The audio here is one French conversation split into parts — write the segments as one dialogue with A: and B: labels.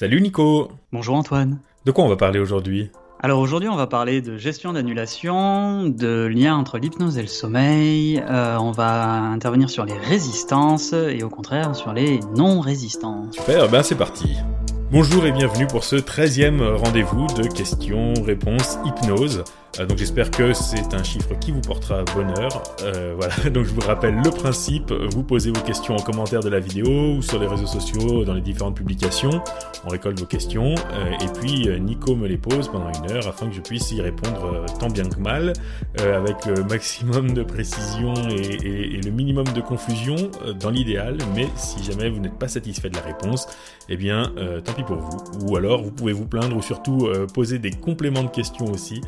A: Salut Nico
B: Bonjour Antoine.
A: De quoi on va parler aujourd'hui?
B: Alors aujourd'hui on va parler de gestion d'annulation, de lien entre l'hypnose et le sommeil, euh, on va intervenir sur les résistances et au contraire sur les non-résistances.
A: Super, ben c'est parti Bonjour et bienvenue pour ce 13e rendez-vous de questions-réponses hypnose. Euh, donc j'espère que c'est un chiffre qui vous portera bonheur. Euh, voilà, donc je vous rappelle le principe, vous posez vos questions en commentaire de la vidéo ou sur les réseaux sociaux, dans les différentes publications. On récolte vos questions euh, et puis Nico me les pose pendant une heure afin que je puisse y répondre tant bien que mal, avec le maximum de précision et le minimum de confusion dans l'idéal. Mais si jamais vous n'êtes pas satisfait de la réponse, eh bien tant pis pour vous. Ou alors vous pouvez vous plaindre ou surtout poser des compléments de questions aussi.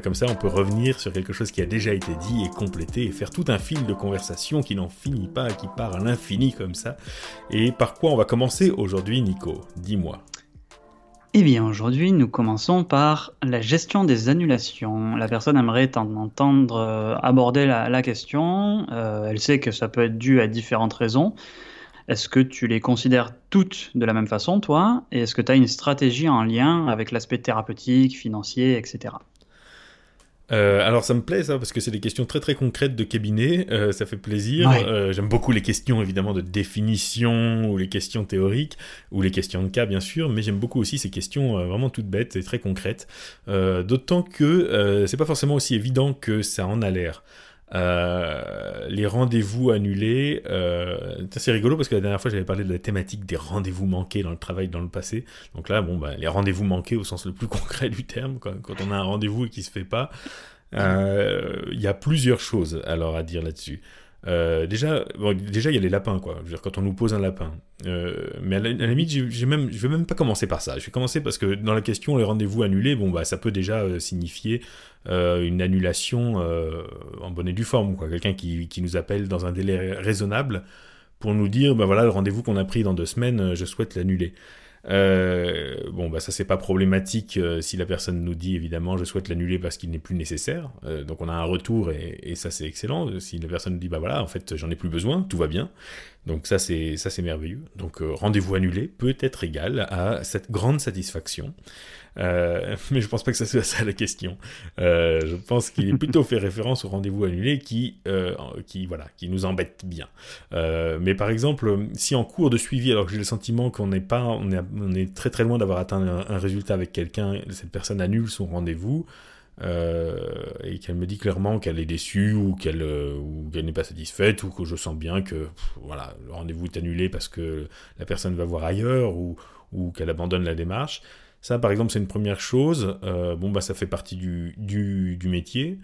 A: Comme ça, on peut revenir sur quelque chose qui a déjà été dit et compléter et faire tout un fil de conversation qui n'en finit pas, qui part à l'infini comme ça. Et par quoi on va commencer aujourd'hui, Nico? Dis-moi.
B: Eh bien, aujourd'hui, nous commençons par la gestion des annulations. La personne aimerait entendre euh, aborder la, question. Euh, elle sait que ça peut être dû à différentes raisons. Est-ce que tu les considères toutes de la même façon, toi? Et est-ce que tu as une stratégie en lien avec l'aspect thérapeutique, financier, etc.
A: Euh, alors ça me plaît ça parce que c'est des questions très très concrètes de cabinet, euh, ça fait plaisir. Euh, j'aime beaucoup les questions évidemment de définition ou les questions théoriques ou les questions de cas bien sûr, mais j'aime beaucoup aussi ces questions vraiment toutes bêtes et très concrètes. D'autant que c'est pas forcément aussi évident que ça en a l'air. Euh, les rendez-vous annulés, euh, c'est rigolo parce que la dernière fois j'avais parlé de la thématique des rendez-vous manqués dans le travail dans le passé. Donc là, bon, bah, les rendez-vous manqués au sens le plus concret du terme, quand, on a un rendez-vous et qui se fait pas, euh, il y a plusieurs choses alors à dire là-dessus. Déjà, déjà, il y a les lapins, quoi. Quand on nous pose un lapin. Mais à la, limite, j'ai même, je vais même pas commencer par ça. Je vais commencer parce que dans la question, les rendez-vous annulés, bon, bah, ça peut déjà signifier une annulation en bonne et due forme. Quelqu'un qui, qui, nous appelle dans un délai raisonnable pour nous dire, bah voilà, le rendez-vous qu'on a pris dans deux semaines, je souhaite l'annuler. Euh, bon, bah ça c'est pas problématique euh, si la personne nous dit évidemment je souhaite l'annuler parce qu'il n'est plus nécessaire. Euh, donc on a un retour et, et ça c'est excellent. Si la personne nous dit bah voilà en fait j'en ai plus besoin, tout va bien. Donc ça c'est ça c'est merveilleux. Donc rendez-vous annulé peut être égal à cette grande satisfaction. Euh, mais je pense pas que ça soit ça la question. Euh, je pense qu'il est plutôt fait référence au rendez-vous annulé qui, euh, qui, voilà, qui nous embête bien. mais par exemple, si en cours de suivi, alors que j'ai le sentiment qu'on n'est pas, on est, on est, très très loin d'avoir atteint un, résultat avec quelqu'un, cette personne annule son rendez-vous. et qu'elle me dit clairement qu'elle est déçue ou qu'elle qu'elle n'est pas satisfaite ou que je sens bien que voilà le rendez-vous est annulé parce que la personne va voir ailleurs ou, ou qu'elle abandonne la démarche. Ça, par exemple, c'est une première chose. Euh, bon, bah, ça fait partie du, du, métier.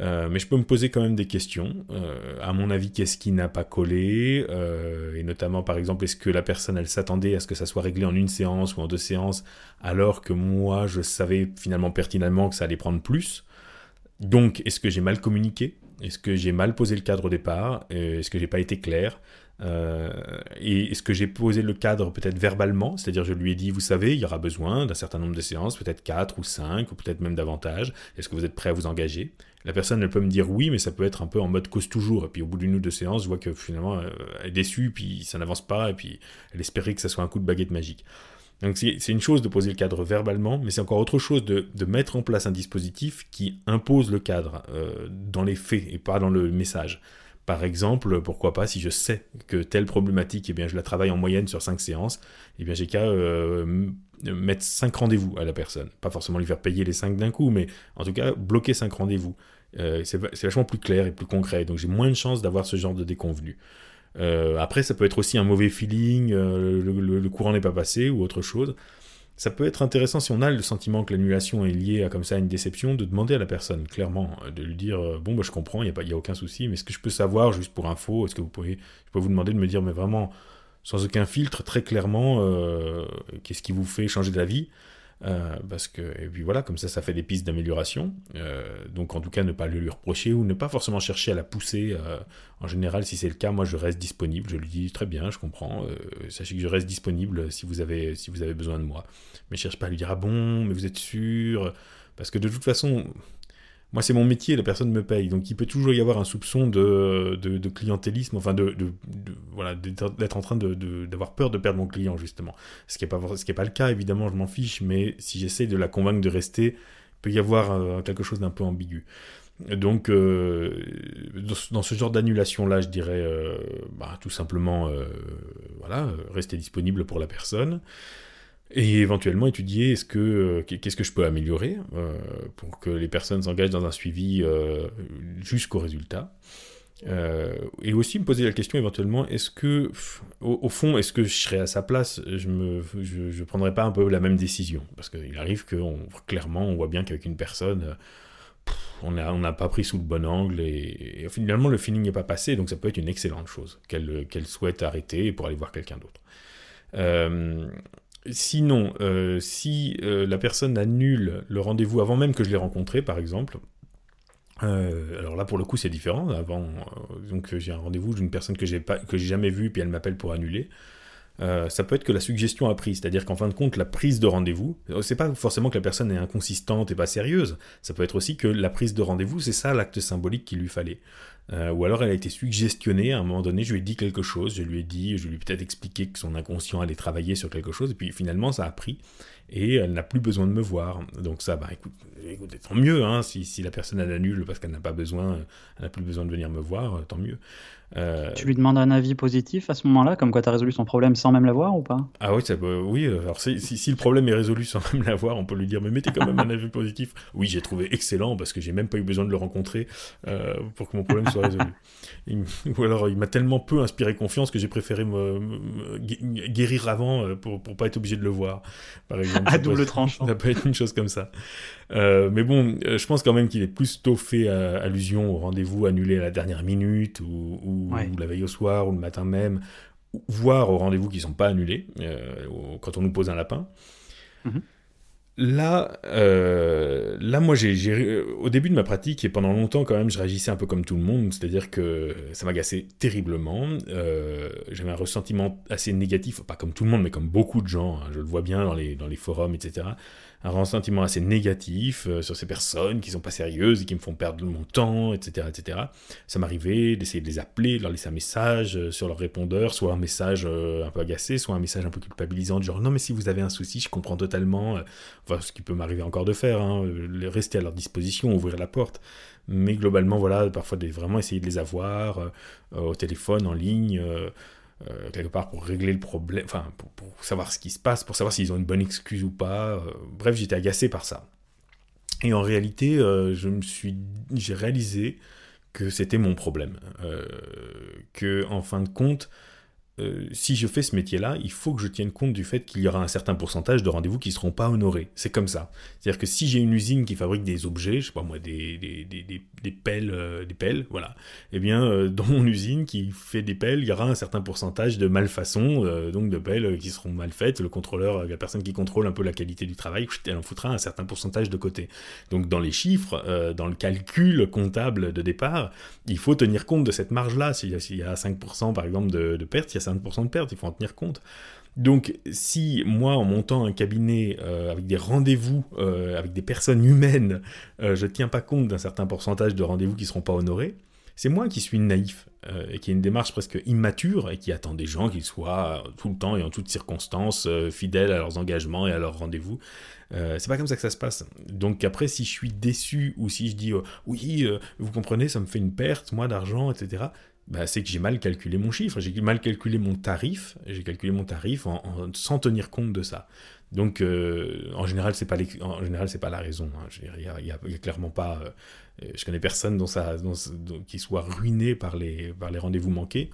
A: Euh, mais je peux me poser quand même des questions. Euh, à mon avis, qu'est-ce qui n'a pas collé? Et notamment, par exemple, est-ce que la personne, elle s'attendait à ce que ça soit réglé en une séance ou en deux séances, alors que moi, je savais finalement pertinemment que ça allait prendre plus? Donc, est-ce que j'ai mal communiqué? Est-ce que j'ai mal posé le cadre au départ? Est-ce que j'ai pas été clair? Euh, et est-ce que j'ai posé le cadre peut-être verbalement? C'est-à-dire, je lui ai dit, vous savez, il y aura besoin d'un certain nombre de séances, peut-être 4 ou 5, ou peut-être même davantage. Est-ce que vous êtes prêt à vous engager? La personne, elle peut me dire oui, mais ça peut être un peu en mode cause toujours. Et puis, au bout d'une ou deux séances, je vois que finalement, euh, elle est déçue, puis ça n'avance pas, et puis elle espérait que ça soit un coup de baguette magique. Donc c'est une chose de poser le cadre verbalement, mais c'est encore autre chose de, mettre en place un dispositif qui impose le cadre euh, dans les faits et pas dans le message. Par exemple, pourquoi pas, si je sais que telle problématique, eh bien, je la travaille en moyenne sur 5 séances, eh bien, j'ai qu'à euh, mettre 5 rendez-vous à la personne. Pas forcément lui faire payer les 5 d'un coup, mais en tout cas, bloquer 5 rendez-vous. Euh, c'est vachement plus clair et plus concret, donc j'ai moins de chances d'avoir ce genre de déconvenu. Euh, après, ça peut être aussi un mauvais feeling, le, courant n'est pas passé ou autre chose ça peut être intéressant si on a le sentiment que l'annulation est liée à comme ça une déception, de demander à la personne clairement, euh, de lui dire euh, bon bah je comprends, il n'y a, a aucun souci, mais est-ce que je peux savoir juste pour info, est-ce que vous pouvez, je peux vous demander de me dire mais vraiment sans aucun filtre, très clairement, euh, qu'est-ce qui vous fait changer d'avis? Euh, parce que, et puis voilà, comme ça, ça fait des pistes d'amélioration. Euh, donc, en tout cas, ne pas le lui reprocher ou ne pas forcément chercher à la pousser. Euh, en général, si c'est le cas, moi, je reste disponible. Je lui dis très bien, je comprends. sachez que je reste disponible si vous avez, si vous avez besoin de moi. Mais cherche pas à lui dire ah bon, mais vous êtes sûr? Parce que de toute façon, moi c'est mon métier, la personne me paye, donc il peut toujours y avoir un soupçon de, clientélisme, enfin de, voilà, d'être en train d'avoir peur de perdre mon client justement. Ce qui n'est pas, ce qui est pas le cas, évidemment, je m'en fiche, mais si j'essaie de la convaincre de rester, il peut y avoir euh, quelque chose d'un peu ambigu. Donc, euh, dans ce genre d'annulation-là, je dirais euh, bah, tout simplement, voilà, rester disponible pour la personne et éventuellement étudier est-ce que euh, qu'est-ce que je peux améliorer euh, pour que les personnes s'engagent dans un suivi euh, jusqu'au résultat. et aussi me poser la question éventuellement est-ce que au, fond est-ce que je serais à sa place? Je me je, prendrais pas un peu la même décision. Parce qu'il arrive que clairement on voit bien qu'avec une personne on n'a on pas pris sous le bon angle et, finalement le feeling n'est pas passé. Donc ça peut être une excellente chose qu'elle qu'elle souhaite arrêter pour aller voir quelqu'un d'autre Sinon, euh, si euh, la personne annule le rendez-vous avant même que je l'ai rencontré, par exemple, euh, alors là pour le coup c'est différent. Avant, donc j'ai un rendez-vous d'une personne que j'ai pas, que j'ai jamais vue, puis elle m'appelle pour annuler. Ça peut être que la suggestion a pris, c'est-à-dire qu'en fin de compte, la prise de rendez-vous, c'est pas forcément que la personne est inconsistante et pas sérieuse, ça peut être aussi que la prise de rendez-vous, c'est ça l'acte symbolique qu'il lui fallait. Euh, ou alors elle a été suggestionnée, à un moment donné, je lui ai dit quelque chose, je lui ai dit, je lui ai peut-être expliqué que son inconscient allait travailler sur quelque chose, et puis finalement ça a pris, et elle n'a plus besoin de me voir. Donc ça, bah écoute, écoute tant mieux, hein, si, si, la personne elle annule parce qu'elle n'a pas besoin, elle n'a plus besoin de venir me voir, tant mieux.
B: Euh, tu lui demandes un avis positif à ce moment-là, comme quoi tu as résolu son problème sans même l'avoir ou pas?
A: Ah oui, ça, oui. Euh, alors si, si, le problème est résolu sans même l'avoir, on peut lui dire mais mettez quand même un avis positif. Oui, j'ai trouvé excellent parce que j'ai même pas eu besoin de le rencontrer euh, pour que mon problème soit résolu. ou alors il m'a tellement peu inspiré confiance que j'ai préféré me, guérir avant pour pour pas être obligé de le voir,
B: par exemple. à double tranchant.
A: Ça peut être une chose comme ça. mais bon, je pense quand même qu'il est plus tôt fait allusion au rendez-vous annulé à la dernière minute ou ou, la veille au soir, ou le matin même, voire aux rendez-vous qui ne sont pas annulés, euh, quand on nous pose un lapin. Mhm. Là, euh, là, moi, j'ai, au début de ma pratique et pendant longtemps, quand même, je réagissais un peu comme tout le monde, c'est-à-dire que ça m'agaçait terriblement. Euh, j'avais un ressentiment assez négatif, pas comme tout le monde, mais comme beaucoup de gens. Hein, je le vois bien dans les forums, etc un ressentiment assez négatif euh, sur ces personnes qui sont pas sérieuses et qui me font perdre mon temps, etc. etc. Ça m'arrivait d'essayer de les appeler, de leur laisser un message euh, sur leur répondeur, soit un message euh, un peu agacé, soit un message un peu culpabilisant, genre non mais si vous avez un souci, je comprends totalement, enfin ce qui peut m'arriver encore de faire, hein, rester à leur disposition, ouvrir la porte. Mais globalement, voilà, parfois vraiment essayer de les avoir au téléphone, en ligne, euh, quelque part pour régler le problème, enfin pour, savoir ce qui se passe, pour savoir s'ils ont une bonne excuse ou pas. Euh, bref, j'étais agacé par ça. Et en réalité, euh, je me suis, j'ai réalisé que c'était mon problème, que en fin de compte, euh, si je fais ce métier-là, il faut que je tienne compte du fait qu'il y aura un certain pourcentage de rendez-vous qui ne seront pas honorés. C'est comme ça. C'est-à-dire que si j'ai une usine qui fabrique des objets, je sais pas moi, des, des, des, des, pelles, euh, des pelles, voilà, eh bien, euh, dans mon usine qui fait des pelles, il y aura un certain pourcentage de malfaçons, donc de pelles qui seront mal faites. Le contrôleur, la personne qui contrôle un peu la qualité du travail, elle en foutra un certain pourcentage de côté. Donc dans les chiffres, dans le calcul comptable de départ, il faut tenir compte de cette marge-là. S'il y, a 5% par exemple de, de pertes, il y a 5% de perte, il faut en tenir compte. Donc si moi, en montant un cabinet euh, avec des rendez-vous, euh, avec des personnes humaines, euh, je ne tiens pas compte d'un certain pourcentage de rendez-vous qui ne seront pas honorés, c'est moi qui suis naïf et qui a une démarche presque immature et qui attend des gens qu'ils soient tout le temps et en toutes circonstances fidèles à leurs engagements et à leurs rendez-vous. c'est pas comme ça que ça se passe. Donc après, si je suis déçu ou si je dis oui, vous comprenez, ça me fait une perte, moi, d'argent, etc bah, c'est que j'ai mal calculé mon chiffre, j'ai mal calculé mon tarif, j'ai calculé mon tarif sans tenir compte de ça. Donc, euh, en général, c'est pas en général, c'est pas la raison. Hein. Il n'y a, clairement pas. Euh, je connais personne dont ça, qui soit ruiné par les, par les rendez-vous manqués.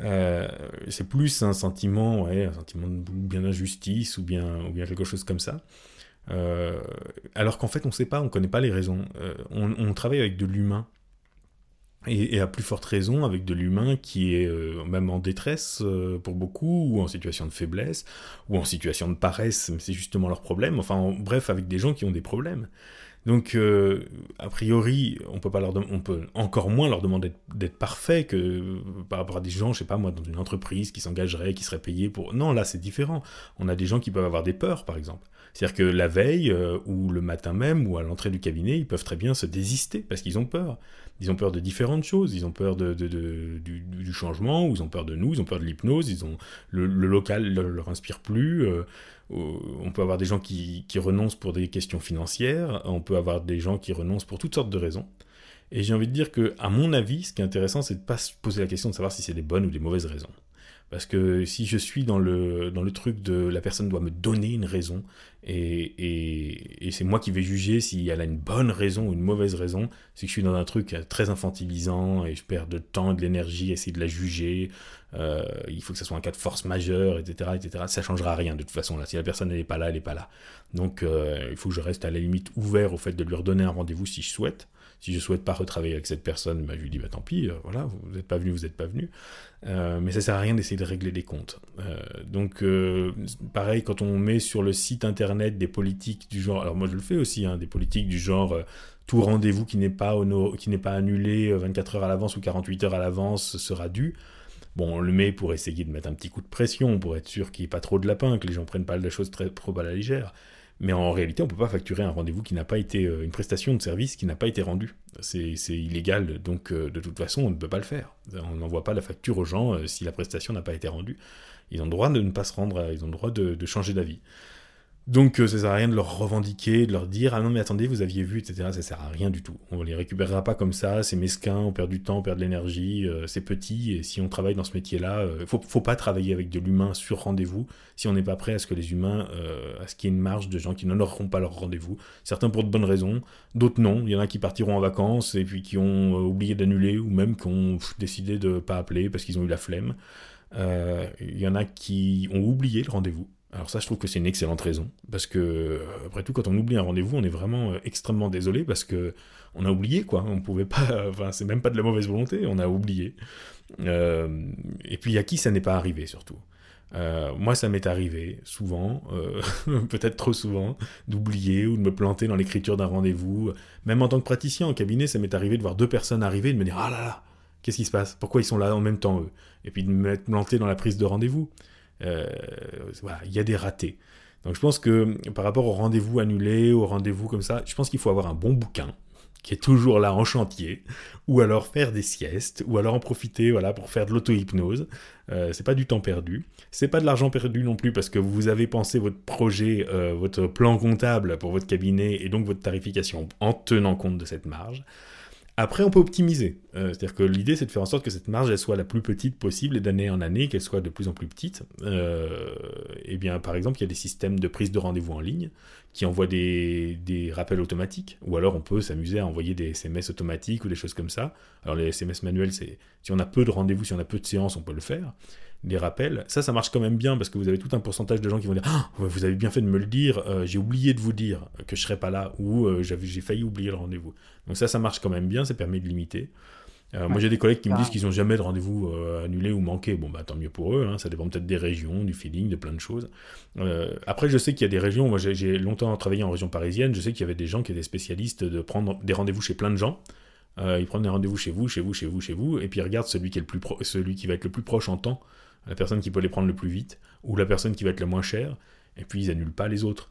A: Euh, c'est plus un sentiment, ouais, un sentiment de bien d'injustice ou bien, ou bien quelque chose comme ça. alors qu'en fait, on ne sait pas, on ne connaît pas les raisons. On, on, travaille avec de l'humain. Et, à plus forte raison avec de l'humain qui est euh, même en détresse euh, pour beaucoup, ou en situation de faiblesse, ou en situation de paresse, c'est justement leur problème. Enfin, bref, avec des gens qui ont des problèmes. Donc, euh, a priori, on peut pas leur on peut encore moins leur demander d'être parfait que par rapport à des gens, je sais pas moi, dans une entreprise qui s'engagerait, qui serait payé pour. Non, là c'est différent. On a des gens qui peuvent avoir des peurs, par exemple. C'est-à-dire que la veille euh, ou le matin même ou à l'entrée du cabinet, ils peuvent très bien se désister parce qu'ils ont peur. Ils ont peur de différentes choses. Ils ont peur de, du, changement, ils ont peur de nous, ils ont peur de l'hypnose. Ils ont le, local ne leur inspire plus. Euh, on peut avoir des gens qui, renoncent pour des questions financières, on peut avoir des gens qui renoncent pour toutes sortes de raisons. Et j'ai envie de dire que, à mon avis, ce qui est intéressant, c'est de ne pas se poser la question de savoir si c'est des bonnes ou des mauvaises raisons. Parce que si je suis dans le, dans le truc de la personne doit me donner une raison, et, et, c'est moi qui vais juger si elle a une bonne raison ou une mauvaise raison, c'est que je suis dans un truc très infantilisant et je perds de temps et de l'énergie à essayer de la juger. Euh, il faut que ce soit un cas de force majeure, etc. etc. Ça changera rien de toute façon. Là. Si la personne n'est pas là, elle n'est pas là. Donc euh, il faut que je reste à la limite ouvert au fait de lui redonner un rendez-vous si je souhaite. Si je souhaite pas retravailler avec cette personne, bah, je lui dis bah, tant pis, euh, voilà, vous n'êtes pas venu, vous n'êtes pas venu. Euh, mais ça sert à rien d'essayer de régler des comptes. Euh, donc pareil, quand on met sur le site internet des politiques du genre, alors moi je le fais aussi, hein, des politiques du genre tout rendez-vous qui n'est pas, qui n'est pas annulé 24 heures à l'avance ou 48 heures à l'avance sera dû. Bon, on le met pour essayer de mettre un petit coup de pression, pour être sûr qu'il n'y ait pas trop de lapin, que les gens prennent pas la chose très trop à la légère. Mais en réalité, on ne peut pas facturer un rendez-vous qui n'a pas été, euh, une prestation de service qui n'a pas été rendue. C'est illégal, donc euh, de toute façon, on ne peut pas le faire. On n'envoie pas la facture aux gens euh, si la prestation n'a pas été rendue. Ils ont le droit de ne pas se rendre, ils ont le droit de changer d'avis. Donc euh, ça sert à rien de leur revendiquer, de leur dire ah non mais attendez vous aviez vu etc. Ça sert à rien du tout. On les récupérera pas comme ça, c'est mesquin, on perd du temps, on perd de l'énergie, euh, c'est petit et si on travaille dans ce métier-là, euh, faut, faut pas travailler avec de l'humain sur rendez-vous si on n'est pas prêt à ce que les humains, à ce qu'il y ait une marge de gens qui n'honoreront pas leur rendez-vous. Certains pour de bonnes raisons, d'autres non. Il y en a qui partiront en vacances et puis qui ont oublié d'annuler ou même qui ont décidé de pas appeler parce qu'ils ont eu la flemme. Il y en a qui ont oublié le rendez-vous alors ça, je trouve que c'est une excellente raison, parce que euh, après tout, quand on oublie un rendez-vous, on est vraiment euh, extrêmement désolé parce que on a oublié quoi. On pouvait pas, enfin c'est même pas de la mauvaise volonté, on a oublié. Euh, et puis à qui ça n'est pas arrivé surtout. moi, ça m'est arrivé souvent, peut-être trop souvent, d'oublier ou de me planter dans l'écriture d'un rendez-vous. Même en tant que praticien en cabinet, ça m'est arrivé de voir deux personnes arriver et de me dire ah là là, qu'est-ce qui se passe? Pourquoi ils sont là en même temps eux? Et puis de me planter dans la prise de rendez-vous. Euh, il y a des ratés. Donc je pense que par rapport au rendez-vous annulé, au rendez-vous comme ça, je pense qu'il faut avoir un bon bouquin qui est toujours là en chantier, ou alors faire des siestes, ou alors en profiter voilà pour faire de l'auto-hypnose. Euh, c'est pas du temps perdu, c'est pas de l'argent perdu non plus parce que vous avez pensé votre projet, euh, votre plan comptable pour votre cabinet et donc votre tarification en tenant compte de cette marge. Après, on peut optimiser. Euh, c'est-à-dire que l'idée, c'est de faire en sorte que cette marge, soit la plus petite possible et d'année en année, qu'elle soit de plus en plus petite. Euh, et bien, par exemple, il y a des systèmes de prise de rendez-vous en ligne qui envoient des, des rappels automatiques. Ou alors, on peut s'amuser à envoyer des SMS automatiques ou des choses comme ça. Alors, les SMS manuels, c'est si on a peu de rendez-vous, si on a peu de séances, on peut le faire des rappels. Ça, ça marche quand même bien parce que vous avez tout un pourcentage de gens qui vont dire ah, Vous avez bien fait de me le dire, euh, j'ai oublié de vous dire que je serais pas là ou euh, j'ai failli oublier le rendez-vous. Donc, ça, ça marche quand même bien, ça permet de limiter. Euh, moi, j'ai des collègues qui me disent qu'ils n'ont jamais de rendez-vous annulé ou manqué. Bon, bah tant mieux pour eux, hein, ça dépend peut-être des régions, du feeling, de plein de choses. après, je sais qu'il y a des régions, moi j'ai longtemps travaillé en région parisienne, je sais qu'il y avait des gens qui étaient spécialistes de prendre des rendez-vous chez plein de gens. ils prennent des rendez-vous chez vous, chez vous, chez vous, chez vous, et puis ils regardent celui qui, est le plus celui qui va être le plus proche en temps la personne qui peut les prendre le plus vite, ou la personne qui va être la moins chère, et puis ils annulent pas les autres.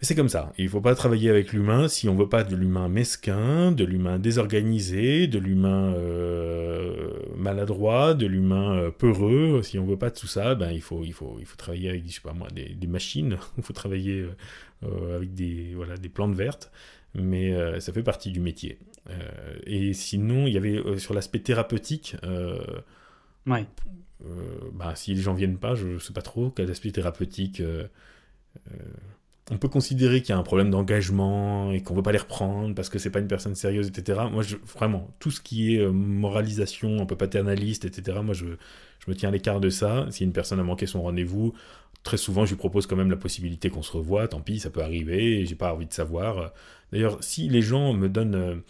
A: Mais c'est comme ça, il ne faut pas travailler avec l'humain si on veut pas de l'humain mesquin, de l'humain désorganisé, de l'humain euh, maladroit, de l'humain euh, peureux, si on veut pas de tout ça, ben il faut, il faut, il faut travailler avec, je sais pas moi, des, machines, il faut travailler euh, avec des, voilà, des plantes vertes, mais ça fait partie du métier. et sinon, il y avait sur l'aspect thérapeutique,
B: ouais.
A: Euh, bah, si les gens viennent pas, je sais pas trop quel aspect thérapeutique. Euh, euh, on peut considérer qu'il y a un problème d'engagement et qu'on veut pas les reprendre parce que c'est pas une personne sérieuse, etc. Moi, je, vraiment, tout ce qui est moralisation un peu paternaliste, etc. Moi, je, je me tiens à l'écart de ça. Si une personne a manqué son rendez-vous, très souvent, je lui propose quand même la possibilité qu'on se revoie. Tant pis, ça peut arriver. J'ai pas envie de savoir. D'ailleurs, si les gens me donnent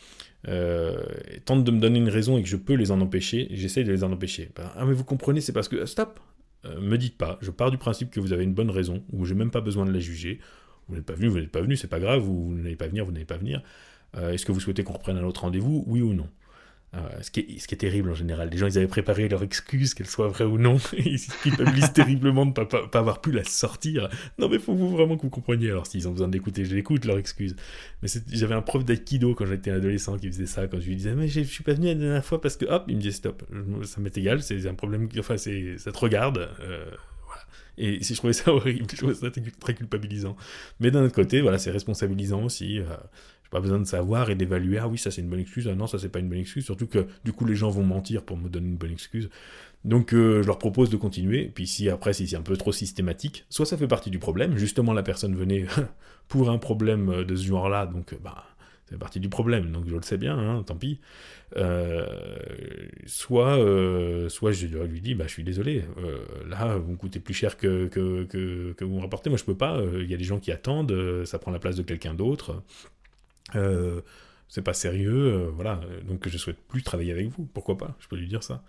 A: euh, tentent de me donner une raison et que je peux les en empêcher, j'essaie de les en empêcher. Ben, ah mais vous comprenez, c'est parce que... Stop euh, Me dites pas, je pars du principe que vous avez une bonne raison, ou j'ai même pas besoin de la juger. Vous n'êtes pas venu, vous n'êtes pas venu, c'est pas grave, vous, n'allez pas venir, vous n'allez pas venir. Est-ce que vous souhaitez qu'on reprenne un autre rendez-vous Oui ou non? Euh, ce, qui est, terrible en général. Les gens, ils avaient préparé leur excuse, qu'elle soit vraie ou non. ils culpabilisent terriblement de ne pas, avoir pu la sortir. Non, mais faut vraiment que vous compreniez. Alors, s'ils ont besoin d'écouter, je l'écoute, leur excuse. Mais j'avais un prof d'aïkido quand j'étais adolescent qui faisait ça. Quand je lui disais, mais je suis pas venu la dernière fois parce que, hop, il me disait stop. Ça m'est égal, c'est un problème. Enfin, ça te regarde. Euh. Et si je trouvais ça horrible, je trouvais ça très culpabilisant. Mais d'un autre côté, voilà, c'est responsabilisant aussi. Euh, pas besoin de savoir et d'évaluer, ah oui, ça c'est une bonne excuse, ah non, ça c'est pas une bonne excuse, surtout que du coup les gens vont mentir pour me donner une bonne excuse. Donc euh, je leur propose de continuer, puis si après si c'est un peu trop systématique, soit ça fait partie du problème, justement la personne venait pour un problème de ce genre-là, donc bah c'est partie du problème, donc je le sais bien, hein, tant pis. Euh, soit, euh, soit je lui dis, bah, je suis désolé, là, vous me coûtez plus cher que, que, que, que vous me rapportez, moi je peux pas, il y a des gens qui attendent, ça prend la place de quelqu'un d'autre. Euh, c'est pas sérieux, euh, voilà, donc je souhaite plus travailler avec vous, pourquoi pas, je peux lui dire ça.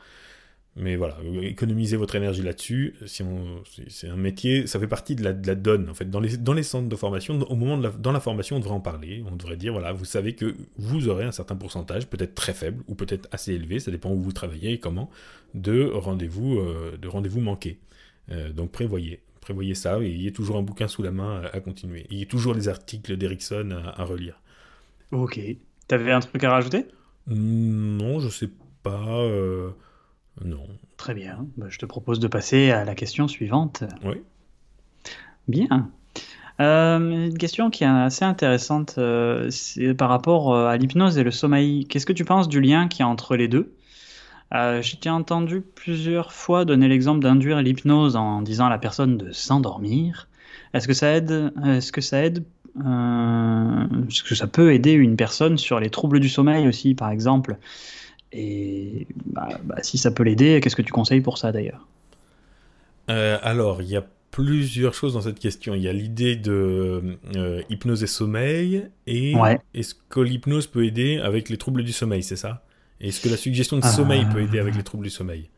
A: Mais voilà, économisez votre énergie là-dessus, si c'est un métier, ça fait partie de la, donne, en fait, dans les, centres de formation, au moment dans la formation, on devrait en parler, on devrait dire, voilà, vous savez que vous aurez un certain pourcentage, peut-être très faible, ou peut-être assez élevé, ça dépend où vous travaillez et comment, de rendez-vous euh, de rendez-vous manqués. donc prévoyez, prévoyez ça, et il y a toujours un bouquin sous la main à, continuer. Il y a toujours les articles d'Erickson à relire.
B: Ok. T'avais un truc à rajouter?
A: Non, je sais pas. Euh, non.
B: Très bien. Bah, je te propose de passer à la question suivante.
A: Oui.
B: Bien. Euh, une question qui est assez intéressante, euh, c'est par rapport à l'hypnose et le sommeil. Qu'est-ce que tu penses du lien qu'il y a entre les deux? Euh, J'ai entendu plusieurs fois donner l'exemple d'induire l'hypnose en disant à la personne de s'endormir. Est-ce que ça aide? Est-ce que ça aide euh, parce que ça peut aider une personne sur les troubles du sommeil aussi, par exemple. Et bah, bah, si ça peut l'aider, qu'est-ce que tu conseilles pour ça d'ailleurs?
A: Euh, Alors, il y a plusieurs choses dans cette question. Il y a l'idée de euh, hypnose et sommeil, et est-ce que l'hypnose peut aider avec les troubles du sommeil, c'est ça? Est-ce que la suggestion de sommeil peut aider avec les troubles du sommeil?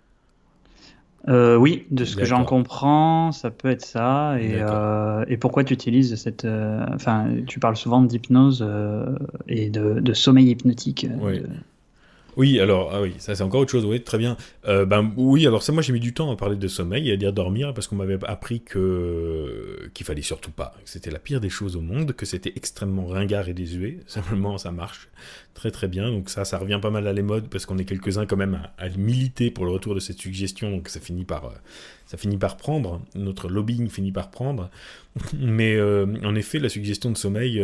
B: Euh, oui, de ce que j'en comprends, ça peut être ça. Et, euh, et pourquoi tu utilises cette. Euh, enfin, tu parles souvent d'hypnose et de, de, sommeil hypnotique.
A: Oui. Oui, alors, ah oui, ça c'est encore autre chose, oui, très bien. Euh, ben oui, alors ça, moi j'ai mis du temps à parler de sommeil et à dire dormir parce qu'on m'avait appris que qu'il fallait surtout pas, que c'était la pire des choses au monde, que c'était extrêmement ringard et désuet. Simplement, ça marche très très bien. Donc ça, ça revient pas mal à les modes parce qu'on est quelques-uns quand même à, militer pour le retour de cette suggestion, donc ça finit par euh, ça finit par prendre, notre lobbying finit par prendre. Mais euh, en effet, la suggestion de sommeil,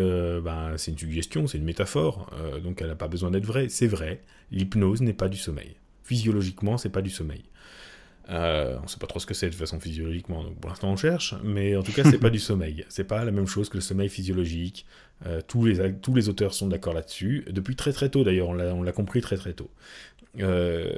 A: ben, c'est une suggestion, c'est une métaphore, donc elle n'a pas besoin d'être vraie. C'est vrai, l'hypnose n'est pas du sommeil. Physiologiquement, c'est pas du sommeil. Euh, on ne sait pas trop ce que c'est de façon physiologiquement, donc pour l'instant on cherche, mais en tout cas c'est pas du sommeil. C'est pas la même chose que le sommeil physiologique. Euh, tous, les, tous les auteurs sont d'accord là-dessus, depuis très très tôt d'ailleurs, on l'a compris très très tôt. Euh,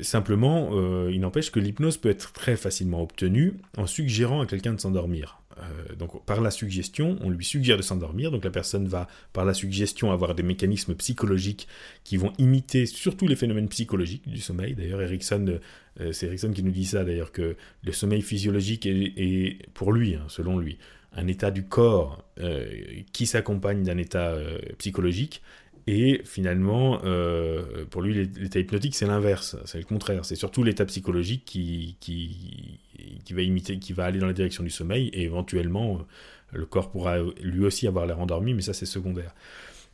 A: simplement, il n'empêche que l'hypnose peut être très facilement obtenue en suggérant à quelqu'un de s'endormir. Euh, donc par la suggestion, on lui suggère de s'endormir, donc la personne va par la suggestion avoir des mécanismes psychologiques qui vont imiter surtout les phénomènes psychologiques du sommeil. D'ailleurs, Erickson, euh, c'est Erickson qui nous dit ça d'ailleurs que le sommeil physiologique est, pour lui, hein, selon lui, un état du corps euh, qui s'accompagne d'un état psychologique et finalement, euh, pour lui, l'état hypnotique, c'est l'inverse, c'est le contraire. C'est surtout l'état psychologique qui, qui, qui, va imiter, qui va aller dans la direction du sommeil, et éventuellement, euh, le corps pourra lui aussi avoir l'air endormi, mais ça, c'est secondaire.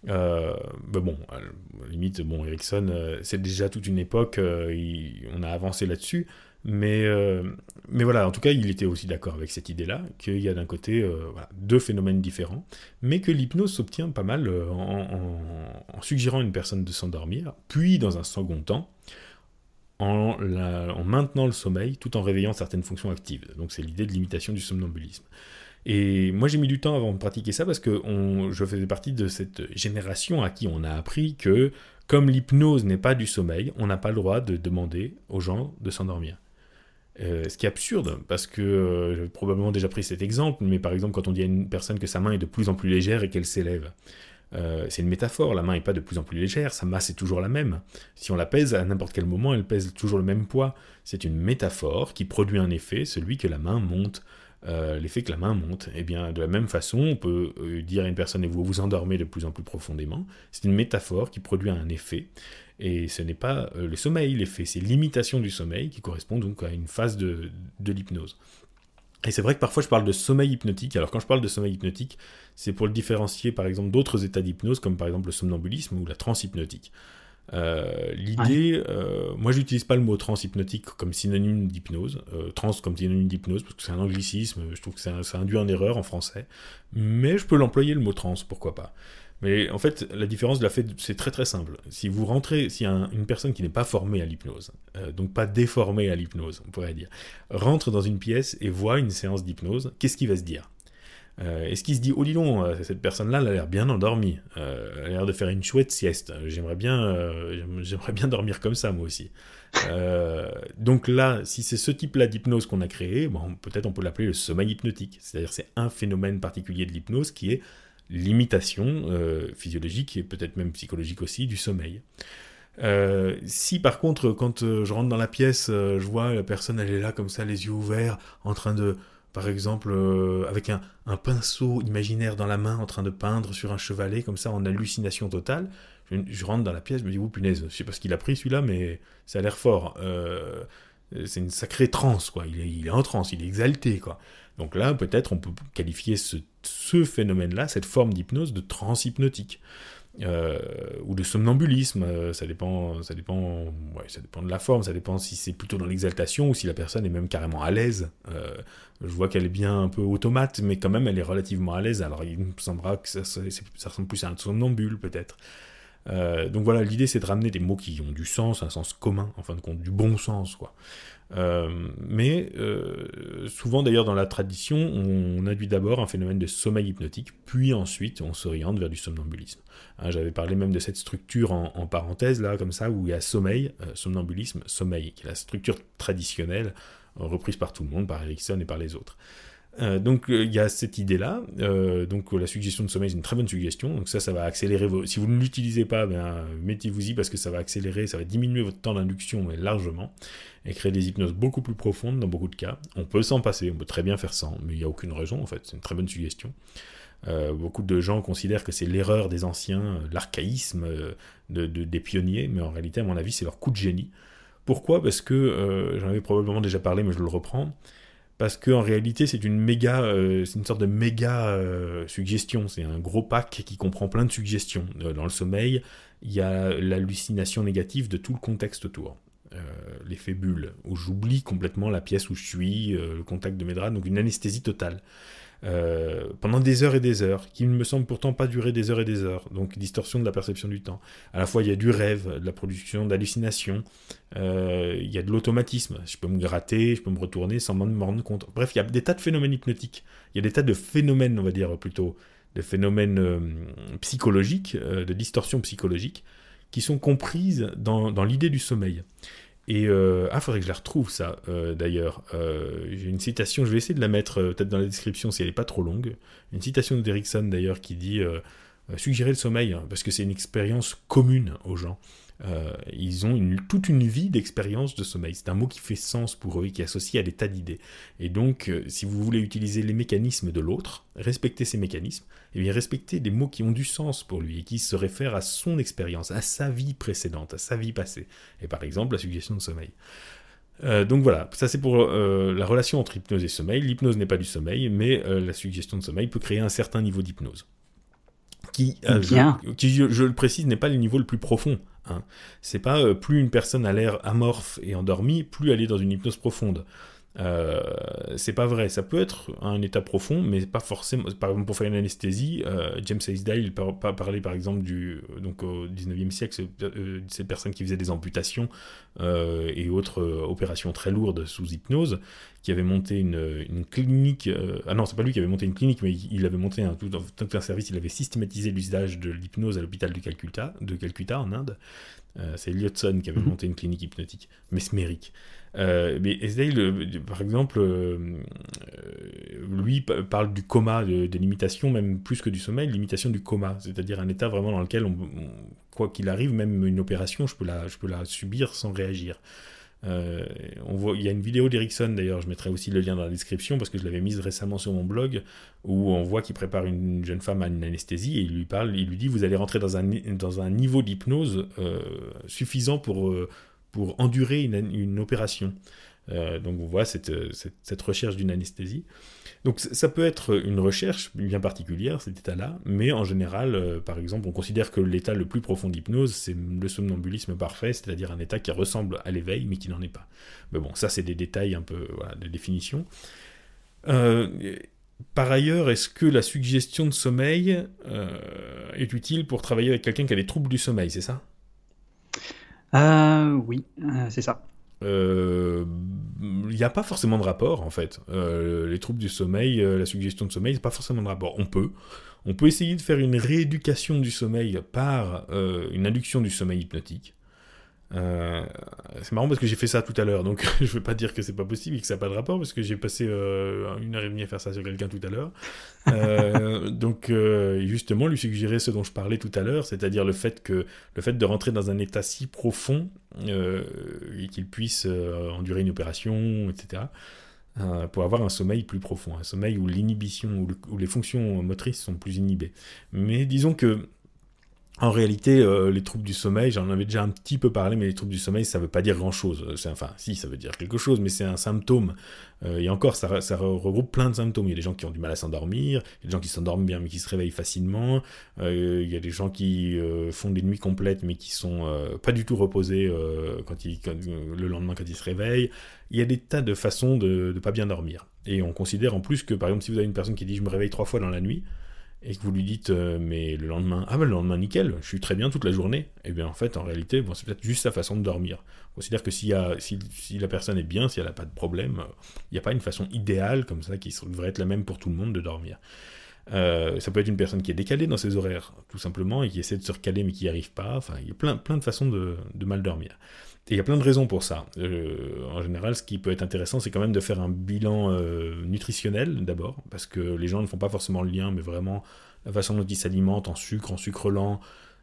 A: Euh, bon, limite, bon, Erickson, c'est déjà toute une époque, on a avancé là-dessus, mais, euh, mais voilà, en tout cas, il était aussi d'accord avec cette idée-là, qu'il y a d'un côté euh, deux phénomènes différents, mais que l'hypnose s'obtient pas mal euh, en, suggérant à une personne de s'endormir, puis dans un second temps, en, en, maintenant le sommeil tout en réveillant certaines fonctions actives. Donc c'est l'idée de l'imitation du somnambulisme. Et moi j'ai mis du temps avant de pratiquer ça parce que je faisais partie de cette génération à qui on a appris que comme l'hypnose n'est pas du sommeil, on n'a pas le droit de demander aux gens de s'endormir. Euh, ce qui est absurde, parce que euh, j'avais probablement déjà pris cet exemple, mais par exemple quand on dit à une personne que sa main est de plus en plus légère et qu'elle s'élève, euh, c'est une métaphore, la main n'est pas de plus en plus légère, sa masse est toujours la même. Si on la pèse à n'importe quel moment, elle pèse toujours le même poids. C'est une métaphore qui produit un effet, celui que la main monte l'effet que la main monte. Eh bien, de la même façon, on peut dire à une personne et vous vous endormez de plus en plus profondément. C'est une métaphore qui produit un effet. Et ce n'est pas le sommeil l'effet, c'est l'imitation du sommeil qui correspond donc à une phase de, de l'hypnose. Et c'est vrai que parfois je parle de sommeil hypnotique. Alors quand je parle de sommeil hypnotique, c'est pour le différencier par exemple d'autres états d'hypnose, comme par exemple le somnambulisme ou la transhypnotique. Euh, L'idée, euh, moi j'utilise pas le mot transhypnotique comme synonyme d'hypnose, euh, trans comme synonyme d'hypnose, parce que c'est un anglicisme, je trouve que ça induit en erreur en français, mais je peux l'employer le mot trans, pourquoi pas. Mais en fait, la différence de la c'est très très simple. Si vous rentrez, si une personne qui n'est pas formée à l'hypnose, euh, donc pas déformée à l'hypnose, on pourrait dire, rentre dans une pièce et voit une séance d'hypnose, qu'est-ce qu'il va se dire? Euh, Est-ce qu'il se dit, oh dis donc, euh, cette personne-là, elle a l'air bien endormie, elle a l'air de faire une chouette sieste, j'aimerais bien, j'aimerais bien dormir comme ça moi aussi. donc là, si c'est ce type-là d'hypnose qu'on a créé, bon, peut-être on peut l'appeler le sommeil hypnotique. C'est-à-dire c'est un phénomène particulier de l'hypnose qui est l'imitation euh, physiologique et peut-être même psychologique aussi du sommeil. Euh, si par contre, quand euh, je rentre dans la pièce, je vois la personne, elle est là comme ça, les yeux ouverts, en train de, par exemple, avec un, pinceau imaginaire dans la main, en train de peindre sur un chevalet, comme ça, en hallucination totale, je, rentre dans la pièce, je me dis, oh punaise, je sais pas ce qu'il a pris celui-là, mais ça a l'air fort. c'est une sacrée transe, quoi. Il est, il est en transe, il est exalté, quoi. Donc là, peut-être on peut qualifier ce, phénomène-là, cette forme d'hypnose, de transhypnotique. Euh, ou de somnambulisme, euh, ça dépend, ça dépend, de la forme, ça dépend si c'est plutôt dans l'exaltation ou si la personne est même carrément à l'aise. Euh, je vois qu'elle est bien un peu automate, mais quand même elle est relativement à l'aise. Alors il me semblera que ça, ça, ressemble plus à un somnambule peut-être. donc voilà, l'idée c'est de ramener des mots qui ont du sens, un sens commun, en fin de compte, du bon sens, quoi. Euh, mais euh, souvent d'ailleurs dans la tradition, on, induit d'abord un phénomène de sommeil hypnotique, puis ensuite on s'oriente vers du somnambulisme. Hein, j'avais parlé même de cette structure en, parenthèse là, comme ça, où il y a sommeil, euh, somnambulisme, sommeil, qui est la structure traditionnelle reprise par tout le monde, par Erickson et par les autres. Euh, donc euh, il y a cette idée-là. Euh, donc la suggestion de sommeil c'est une très bonne suggestion. Donc ça, ça va accélérer. Vos... Si vous ne l'utilisez pas, ben, mettez-vous-y parce que ça va accélérer, ça va diminuer votre temps d'induction largement et créer des hypnoses beaucoup plus profondes dans beaucoup de cas. On peut s'en passer, on peut très bien faire sans, mais il n'y a aucune raison en fait. C'est une très bonne suggestion. beaucoup de gens considèrent que c'est l'erreur des anciens, l'archaïsme de, des pionniers, mais en réalité, à mon avis, c'est leur coup de génie. Pourquoi? Parce que, j'en avais probablement déjà parlé, mais je le reprends, parce qu'en réalité c'est une méga, euh, c'est une sorte de méga euh, suggestion, c'est un gros pack qui comprend plein de suggestions. Euh, dans le sommeil, il y a l'hallucination négative de tout le contexte autour. l'effet bulle, où j'oublie complètement la pièce où je suis, le contact de mes draps, donc une anesthésie totale. Euh, pendant des heures et des heures, qui ne me semble pourtant pas durer des heures et des heures, donc distorsion de la perception du temps. À la fois, il y a du rêve, de la production d'hallucinations, euh, il y a de l'automatisme. Je peux me gratter, je peux me retourner sans m'en rendre compte. Bref, il y a des tas de phénomènes hypnotiques. Il y a des tas de phénomènes, on va dire plutôt, de phénomènes euh, psychologiques, de distorsions psychologiques, qui sont comprises dans, dans l'idée du sommeil. Et euh, ah, faudrait que je la retrouve ça euh, d'ailleurs. Euh, j'ai une citation, je vais essayer de la mettre euh, peut-être dans la description si elle n'est pas trop longue. Une citation d'Erickson d'ailleurs qui dit suggérer le sommeil hein, parce que c'est une expérience commune aux gens. Euh, ils ont une, toute une vie d'expérience de sommeil. C'est un mot qui fait sens pour eux et qui est associé à des tas d'idées. Et donc, euh, si vous voulez utiliser les mécanismes de l'autre, respecter ces mécanismes, et eh bien respecter des mots qui ont du sens pour lui et qui se réfèrent à son expérience, à sa vie précédente, à sa vie passée. Et par exemple, la suggestion de sommeil. Euh, donc voilà, ça c'est pour la relation entre hypnose et sommeil. L'hypnose n'est pas du sommeil, mais la suggestion de sommeil peut créer un certain niveau d'hypnose. Qui, qui je, le précise, n'est pas le niveau le plus profond. Hein. C'est pas euh, plus une personne a l'air amorphe et endormie, plus elle est dans une hypnose profonde. Euh, c'est pas vrai, ça peut être un état profond, mais pas forcément. Par exemple, pour faire une anesthésie, euh, James Aisdale parlait par exemple du. Donc au 19e siècle, ces personnes qui faisaient des amputations et autres opérations très lourdes sous hypnose, qui avaient monté une, clinique. ah non, c'est pas lui qui avait monté une clinique, mais il, avait monté un, tout, un service, il avait systématisé l'usage de l'hypnose à l'hôpital de Calcutta, de Calcutta en Inde. c'est Eliotson qui avait mhm. monté une clinique hypnotique, mesmérique. Euh, mais Esdale, euh, par exemple, euh, lui parle du coma, de, l'imitation, même plus que du sommeil, l'imitation du coma, c'est-à-dire un état vraiment dans lequel, quoi qu'il arrive, même une opération, je peux la, subir sans réagir. Euh, on voit, il y a une vidéo d'Erickson d'ailleurs, je mettrai aussi le lien dans la description parce que je l'avais mise récemment sur mon blog où on voit qu'il prépare une jeune femme à une anesthésie et il lui parle, il lui dit vous allez rentrer dans un, niveau d'hypnose euh, suffisant pour, euh, pour endurer une, opération. donc on voit cette, cette, cette recherche d'une anesthésie. Donc ça peut être une recherche bien particulière, cet état-là, mais en général, euh, par exemple, on considère que l'état le plus profond d'hypnose, c'est le somnambulisme parfait, c'est-à-dire un état qui ressemble à l'éveil, mais qui n'en est pas. Mais bon, ça c'est des détails un peu de définition. Euh, par ailleurs, est-ce que la suggestion de sommeil euh, est utile pour travailler avec quelqu'un qui a des troubles du sommeil, c'est ça?
B: Oui, c'est ça.
A: Euh, il n'y a pas forcément de rapport en fait. Euh, les troubles du sommeil, euh, la suggestion de sommeil, c'est pas forcément de rapport. On peut, on peut essayer de faire une rééducation du sommeil par une induction du sommeil hypnotique. Euh, c'est marrant parce que j'ai fait ça tout à l'heure, donc je veux pas dire que c'est pas possible et que ça n'a pas de rapport parce que j'ai passé euh, une heure et demie à faire ça sur quelqu'un tout à l'heure. Euh, donc justement lui suggérer ce dont je parlais tout à l'heure, c'est-à-dire le fait que le fait de rentrer dans un état si profond et qu'il puisse endurer une opération, etc. pour avoir un sommeil plus profond, un sommeil où l'inhibition, où les fonctions motrices sont plus inhibées. Mais disons que en réalité, euh, les troubles du sommeil, j'en avais déjà un petit peu parlé, mais les troubles du sommeil, ça ne veut pas dire grand-chose. Enfin, si, ça veut dire quelque chose, mais c'est un symptôme. Euh, et encore, ça, regroupe plein de symptômes. Il y a des gens qui ont du mal à s'endormir, il y a des gens qui s'endorment bien, mais qui se réveillent facilement. Euh, il y a des gens qui font des nuits complètes, mais qui sont pas du tout reposés le lendemain quand ils se réveillent. Il y a des tas de façons de ne pas bien dormir. Et on considère en plus que, par exemple, si vous avez une personne qui dit « je me réveille trois fois dans la nuit », et que vous lui dites euh, mais le lendemain ah ben le lendemain nickel je suis très bien toute la journée. Et eh bien en fait en réalité bon, c'est peut-être juste sa façon de dormir. On considère que s'il y a, si, si, la personne est bien si elle n'a pas de problème il n'y a pas une façon idéale comme ça qui devrait être la même pour tout le monde de dormir. Euh, ça peut être une personne qui est décalée dans ses horaires tout simplement et qui essaie de se recaler mais qui n'y arrive pas. Enfin il y a plein, plein de façons de mal dormir et il y a plein de raisons pour ça. Euh, en général, ce qui peut être intéressant, c'est quand même de faire un bilan euh, nutritionnel d'abord, parce que les gens ne font pas forcément le lien, mais vraiment la façon dont ils s'alimentent en sucre, en sucre lent,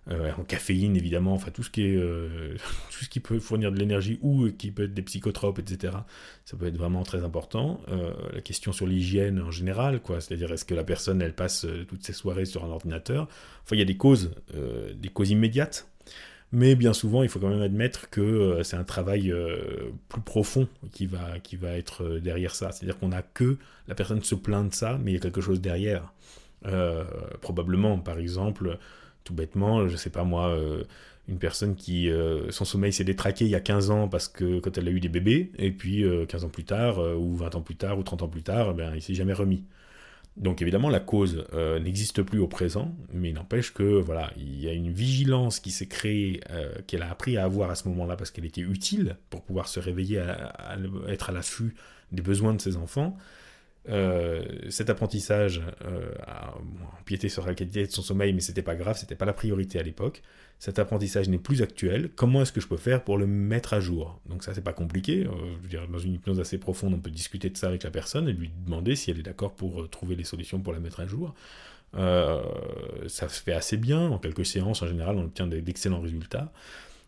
A: euh, en caféine évidemment, enfin tout ce qui est tout ce qui peut fournir de l'énergie ou qui peut être des psychotropes, etc. Ça peut être vraiment très important. la question sur l'hygiène en général, quoi, c'est-à-dire est-ce que la personne elle passe toutes ses soirées sur un ordinateur? Enfin, il y a des causes, des causes immédiates mais bien souvent, il faut quand même admettre que euh, c'est un travail euh, plus profond qui va, qui va être euh, derrière ça. C'est-à-dire qu'on n'a que la personne se plaint de ça, mais il y a quelque chose derrière. probablement, par exemple, tout bêtement, je sais pas moi, une personne qui, son sommeil s'est détraqué il y a 15 ans parce que quand elle a eu des bébés, et puis 15 ans plus tard, ou 20 ans plus tard, ou 30 ans plus tard, ben, il s'est jamais remis. Donc évidemment, la cause euh, n'existe plus au présent, mais il n'empêche que voilà, il y a une vigilance qui s'est créée, euh, qu'elle a appris à avoir à ce moment-là parce qu'elle était utile pour pouvoir se réveiller, à, être à l'affût des besoins de ses enfants. Euh, cet apprentissage a empiété sur la qualité de son sommeil, mais c'était pas grave, c'était pas la priorité à l'époque cet apprentissage n'est plus actuel, comment est-ce que je peux faire pour le mettre à jour? Donc ça, c'est pas compliqué. Euh, dans une hypnose assez profonde, on peut discuter de ça avec la personne et lui demander si elle est d'accord pour euh, trouver les solutions pour la mettre à jour. Euh, ça se fait assez bien, en quelques séances, en général, on obtient d'excellents résultats.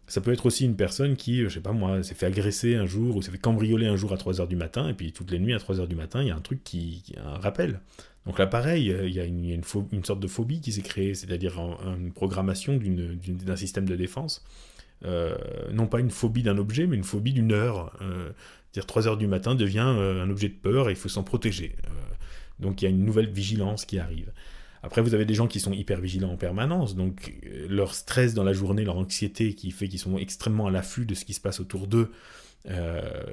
A: Ça peut être aussi une personne qui, je sais pas moi, s'est fait agresser un jour ou s'est fait cambrioler un jour à 3h du matin, et puis toutes les nuits à 3h du matin, il y a un truc qui, qui. Donc là, pareil, euh, il y a une, sorte de phobie qui s'est créée, c'est-à-dire une programmation d'un système de défense. Euh, non pas une phobie d'un objet, mais une phobie d'une heure. Euh, c'est-à-dire 3 heures du matin devient un objet de peur et il faut s'en protéger. donc il y a une nouvelle vigilance qui arrive. Après, vous avez des gens qui sont hyper vigilants en permanence, donc leur stress dans la journée, leur anxiété qui fait qu'ils sont extrêmement à l'affût de ce qui se passe autour d'eux,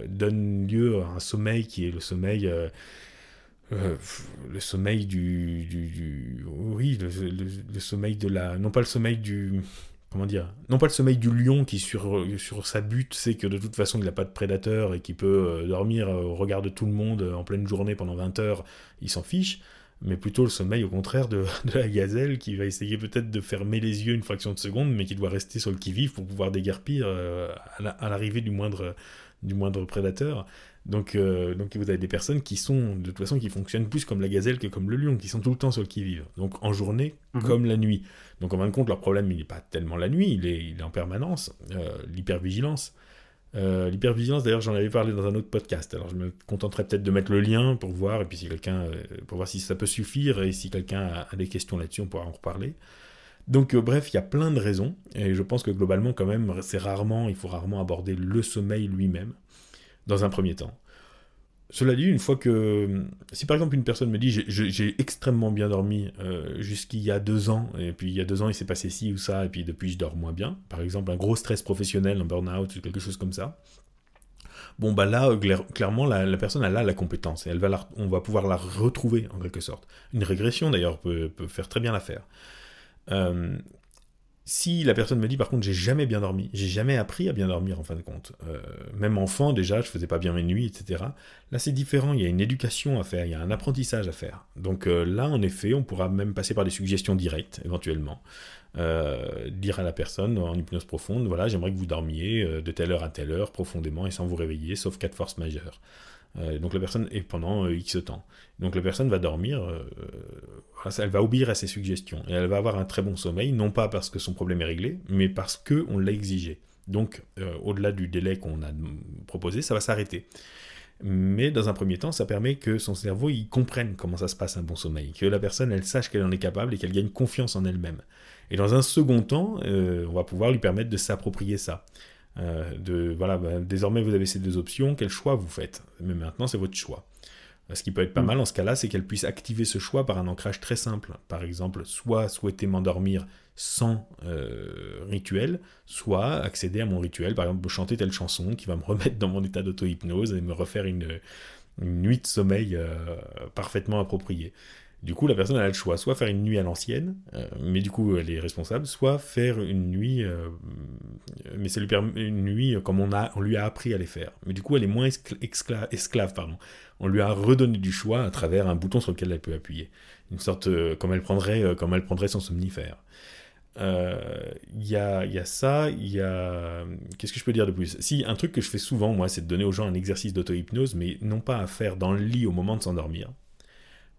A: donne lieu à un sommeil qui est le sommeil euh, du, oui le, sommeil de la non pas le sommeil du comment dire non pas le sommeil du lion qui sur sur sa butte sait que de toute façon il n'a pas de prédateur et qui peut euh, dormir euh, au regard de tout le monde en pleine journée pendant 20 heures il s'en fiche mais plutôt le sommeil au contraire de, la gazelle qui va essayer peut-être de fermer les yeux une fraction de seconde mais qui doit rester sur le qui-vive pour pouvoir déguerpir à l'arrivée du moindre du moindre prédateur donc, euh, donc vous avez des personnes qui sont, de toute façon, qui fonctionnent plus comme la gazelle que comme le lion, qui sont tout le temps sur le qui-vive. Donc en journée mhm. comme la nuit. Donc en fin de compte, leur problème, il n'est pas tellement la nuit, il est, il est en permanence, euh, l'hypervigilance. L'hypervigilance, d'ailleurs, j'en avais parlé dans un autre podcast. Alors, je me contenterai peut-être de mettre le lien pour voir, et puis si quelqu'un, pour voir si ça peut suffire, et si quelqu'un a, des questions là-dessus, on pourra en reparler. Donc, bref, il y a plein de raisons, et je pense que globalement, quand même, c'est rarement, il faut rarement aborder le sommeil lui-même dans un premier temps. Cela dit, une fois que... Si par exemple une personne me dit j'ai extrêmement bien dormi euh, jusqu'il y a deux ans, et puis il y a deux ans il s'est passé ci ou ça, et puis depuis je dors moins bien, par exemple un gros stress professionnel, un burn-out, quelque chose comme ça, bon bah là, clairement, la, personne elle a la compétence, et elle va on va pouvoir la retrouver en quelque sorte. Une régression d'ailleurs peut, faire très bien l'affaire. Euh, si la personne me dit par contre j'ai jamais bien dormi, j'ai jamais appris à bien dormir en fin de compte, euh, même enfant déjà je faisais pas bien mes nuits, etc. Là c'est différent, il y a une éducation à faire, il y a un apprentissage à faire. Donc euh, là en effet on pourra même passer par des suggestions directes éventuellement. Euh, dire à la personne en hypnose profonde, voilà j'aimerais que vous dormiez de telle heure à telle heure profondément et sans vous réveiller, sauf cas de force majeure. Euh, donc la personne est pendant euh, X temps. Donc la personne va dormir, euh, elle va obéir à ses suggestions et elle va avoir un très bon sommeil, non pas parce que son problème est réglé, mais parce que on l'a exigé. Donc au-delà du délai qu'on a proposé, ça va s'arrêter. Mais dans un premier temps, ça permet que son cerveau il comprenne comment ça se passe un bon sommeil, que la personne elle sache qu'elle en est capable et qu'elle gagne confiance en elle-même. Et dans un second temps, on va pouvoir lui permettre de s'approprier ça. Euh, de voilà, bah, désormais vous avez ces deux options, quel choix vous faites? Mais maintenant c'est votre choix. Euh, ce qui peut être pas mm. mal en ce cas-là, c'est qu'elle puisse activer ce choix par un ancrage très simple. Par exemple, soit souhaiter m'endormir sans euh, rituel, soit accéder à mon rituel, par exemple chanter telle chanson qui va me remettre dans mon état d'auto-hypnose et me refaire une, nuit de sommeil parfaitement appropriée. Du coup, la personne a le choix, soit faire une nuit à l'ancienne, euh, mais du coup elle est responsable, soit faire une nuit, euh, mais ça lui permet une nuit comme on, a, on lui a appris à les faire. Mais du coup, elle est moins esclave, pardon. On lui a redonné du choix à travers un bouton sur lequel elle peut appuyer, une sorte euh, comme elle prendrait, comme elle prendrait son somnifère. Il y, a, y, a, ça, il y a... Qu'est-ce que je peux dire de plus? Si, un truc que je fais souvent, moi, c'est de donner aux gens un exercice d'auto-hypnose, mais non pas à faire dans le lit au moment de s'endormir,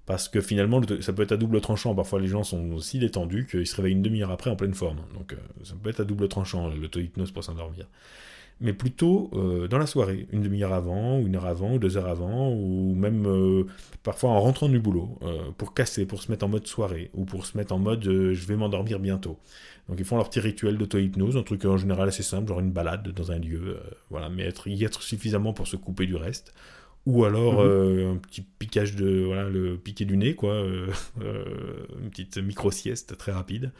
A: parce que finalement, ça peut être à double tranchant. Parfois, les gens sont si détendus qu'ils se réveillent une demi-heure après en pleine forme. Donc, euh, ça peut être à double tranchant, l'auto-hypnose pour s'endormir. Mais plutôt euh, dans la soirée, une demi-heure avant, ou une heure avant, ou deux heures avant, ou même euh, parfois en rentrant du boulot, pour casser, pour se mettre en mode soirée, ou pour se mettre en mode je vais m'endormir bientôt. Donc ils font leur petit rituel d'auto-hypnose, un truc en général assez simple, genre une balade dans un lieu, voilà, mais y être suffisamment pour se couper du reste ou alors mhm. euh, un petit piquage de voilà le piqué du nez quoi euh, euh, une petite micro sieste très rapide.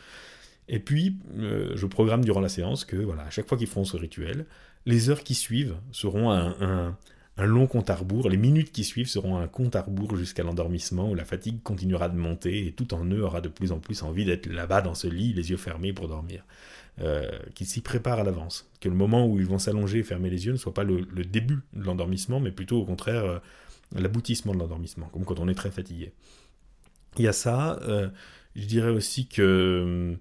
A: Et puis je programme durant la séance que voilà à chaque fois qu'ils feront ce rituel les heures qui suivent seront un, un, long compte à rebours. Les minutes qui suivent seront un compte à rebours jusqu'à l'endormissement où la fatigue continuera de monter et tout en eux aura de plus en plus envie d'être là-bas dans ce lit les yeux fermés pour dormir euh, qu'ils s'y préparent à l'avance. Que le moment où ils vont s'allonger et fermer les yeux ne soit pas le, début de l'endormissement, mais plutôt au contraire euh, l'aboutissement de l'endormissement, comme quand on est très fatigué. Il y a ça. Euh, je dirais aussi que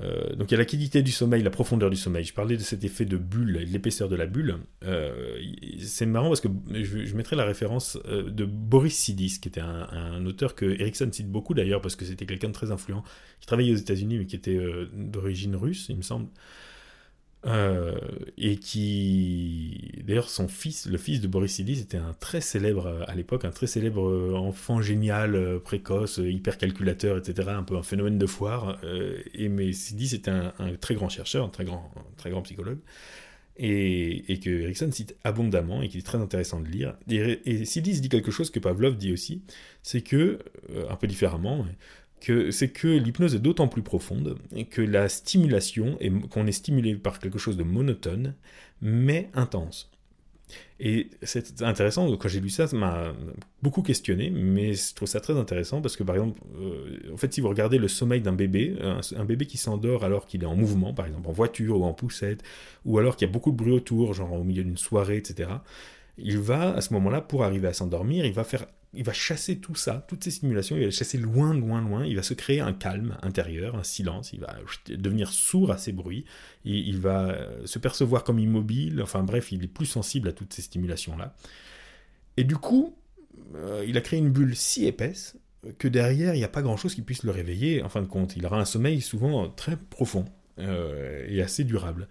A: euh, donc il y a la qualité du sommeil, la profondeur du sommeil. Je parlais de cet effet de bulle, de l'épaisseur de la bulle. Euh, c'est marrant parce que je, mettrai la référence euh, de Boris Sidis, qui était un, auteur que Erickson cite beaucoup d'ailleurs parce que c'était quelqu'un de très influent, qui travaillait aux États-Unis mais qui était d'origine russe, il me semble. Euh, et qui, d'ailleurs, son fils, le fils de Boris Sidis, était un très célèbre euh, à l'époque, un très célèbre euh, enfant génial, précoce, hyper calculateur, etc., un peu un phénomène de foire. et mais Sidis était un, très grand chercheur, un très grand, très grand psychologue, et, que Erickson cite abondamment et qui est très intéressant de lire. Et, et Sidis dit quelque chose que Pavlov dit aussi, c'est que, un peu différemment, c'est que l'hypnose est d'autant plus profonde que la stimulation, et qu'on est stimulé par quelque chose de monotone, mais intense. Et c'est intéressant, quand j'ai lu ça, ça m'a beaucoup questionné, mais je trouve ça très intéressant parce que, par exemple, euh, en fait, si vous regardez le sommeil d'un bébé, un, bébé qui s'endort alors qu'il est en mouvement, par exemple en voiture ou en poussette, ou alors qu'il y a beaucoup de bruit autour, genre au milieu d'une soirée, etc., il va, à ce moment-là, pour arriver à s'endormir, il va faire il va chasser tout ça, toutes ces simulations, il va les chasser loin, loin, loin, il va se créer un calme intérieur, un silence, il va devenir sourd à ces bruits, il va euh, se percevoir comme immobile, enfin bref, il est plus sensible à toutes ces stimulations-là. Et du coup, euh, il a créé une bulle si épaisse que derrière, il n'y a pas grand-chose qui puisse le réveiller, en fin de compte. Il aura un sommeil souvent très profond euh, et assez durable.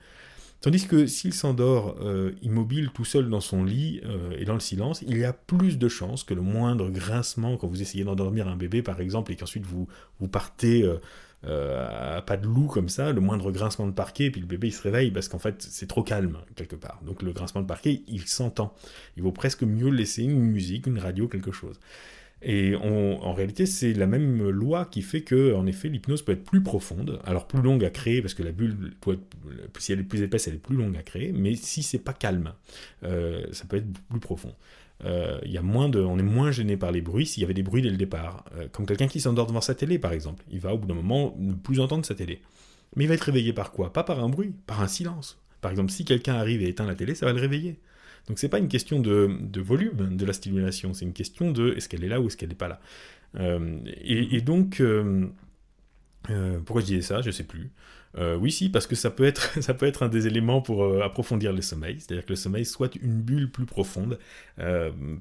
A: Tandis que s'il s'endort euh, immobile tout seul dans son lit euh, et dans le silence, il y a plus de chances que le moindre grincement quand vous essayez d'endormir un bébé par exemple et qu'ensuite vous, partez euh, à pas de loup comme ça, le moindre grincement de parquet, et puis le bébé il se réveille parce qu'en fait c'est trop calme quelque part. Donc le grincement de parquet il s'entend. Il vaut presque mieux laisser une musique, une radio, quelque chose. Et en réalité, c'est la même loi qui fait que, en effet, l'hypnose peut être plus profonde, alors plus longue à créer, parce que la bulle, si elle est plus épaisse, elle est plus longue à créer, mais si c'est pas calme, euh, ça peut être plus profond. Euh, y a moins de, on est moins gêné par les bruits s'il y avait des bruits dès le départ. Euh, comme quelqu'un qui s'endort devant sa télé, par exemple. Il va au bout d'un moment ne plus entendre sa télé. Mais il va être réveillé par quoi? Pas par un bruit, par un silence. Par exemple, si quelqu'un arrive et éteint la télé, ça va le réveiller. Donc c'est pas une question de, volume de la stimulation, c'est une question de est-ce qu'elle est là ou est-ce qu'elle n'est pas là. Euh, et, donc, euh, euh, pourquoi je disais ça? Je sais plus. oui, si, parce que ça peut être, ça peut être un des éléments pour approfondir le sommeil. C'est-à-dire que le sommeil soit une bulle plus profonde,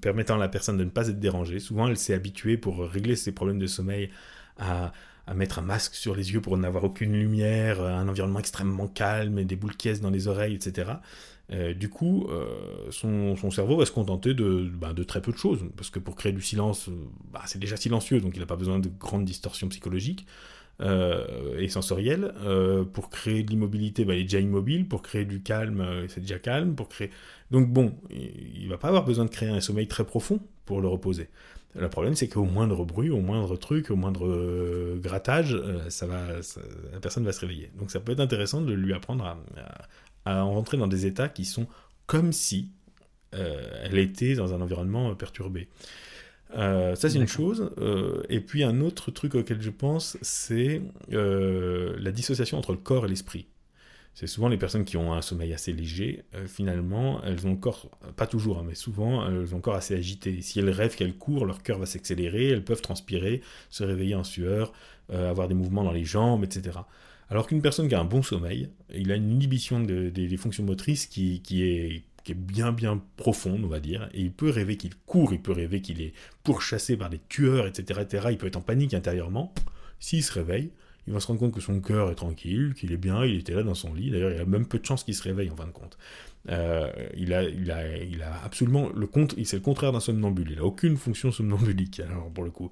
A: permettant à la personne de ne pas être dérangée. Souvent, elle s'est habituée pour régler ses problèmes de sommeil à, mettre un masque sur les yeux pour n'avoir aucune lumière, un environnement extrêmement calme et des boules caisses dans les oreilles, etc. Euh, du coup, euh, son, cerveau va se contenter bah, de, très peu de choses, parce que pour créer du silence, euh, bah, c'est déjà silencieux, donc il n'a pas besoin de grandes distorsions psychologiques et sensorielles. pour créer de l'immobilité, bah, il est déjà immobile. Pour créer du calme, c'est déjà calme. Donc bon, il ne va pas avoir besoin de créer un sommeil très profond pour le reposer. Le problème, c'est qu'au moindre bruit, au moindre truc, au moindre grattage, la personne va se réveiller. Donc ça peut être intéressant de lui apprendre à rentrer dans des états qui sont comme si euh, elle était dans un environnement perturbé. Euh, ça, c'est une chose. Euh, et puis, un autre truc auquel je pense, c'est la dissociation entre le corps et l'esprit. C'est souvent les personnes qui ont un sommeil assez léger, finalement, elles ont le corps, pas toujours, hein, mais souvent, elles ont le corps assez agité. Si elles rêvent qu'elles courent, leur cœur va s'accélérer, elles peuvent transpirer, se réveiller en sueur, avoir des mouvements dans les jambes, etc. Alors qu'une personne qui a un bon sommeil, il a une inhibition des fonctions motrices qui, est, bien bien profonde, on va dire, et il peut rêver qu'il court, il peut rêver qu'il est pourchassé par des tueurs, etc., etc., il peut être en panique intérieurement. S'il se réveille, il va se rendre compte que son cœur est tranquille, qu'il est bien, il était là dans son lit, d'ailleurs il a même peu de chances qu'il se réveille en fin de compte. Euh, il, a, a, a absolument le c'est le contraire d'un somnambule, il n'a aucune fonction somnambulique, alors pour le coup.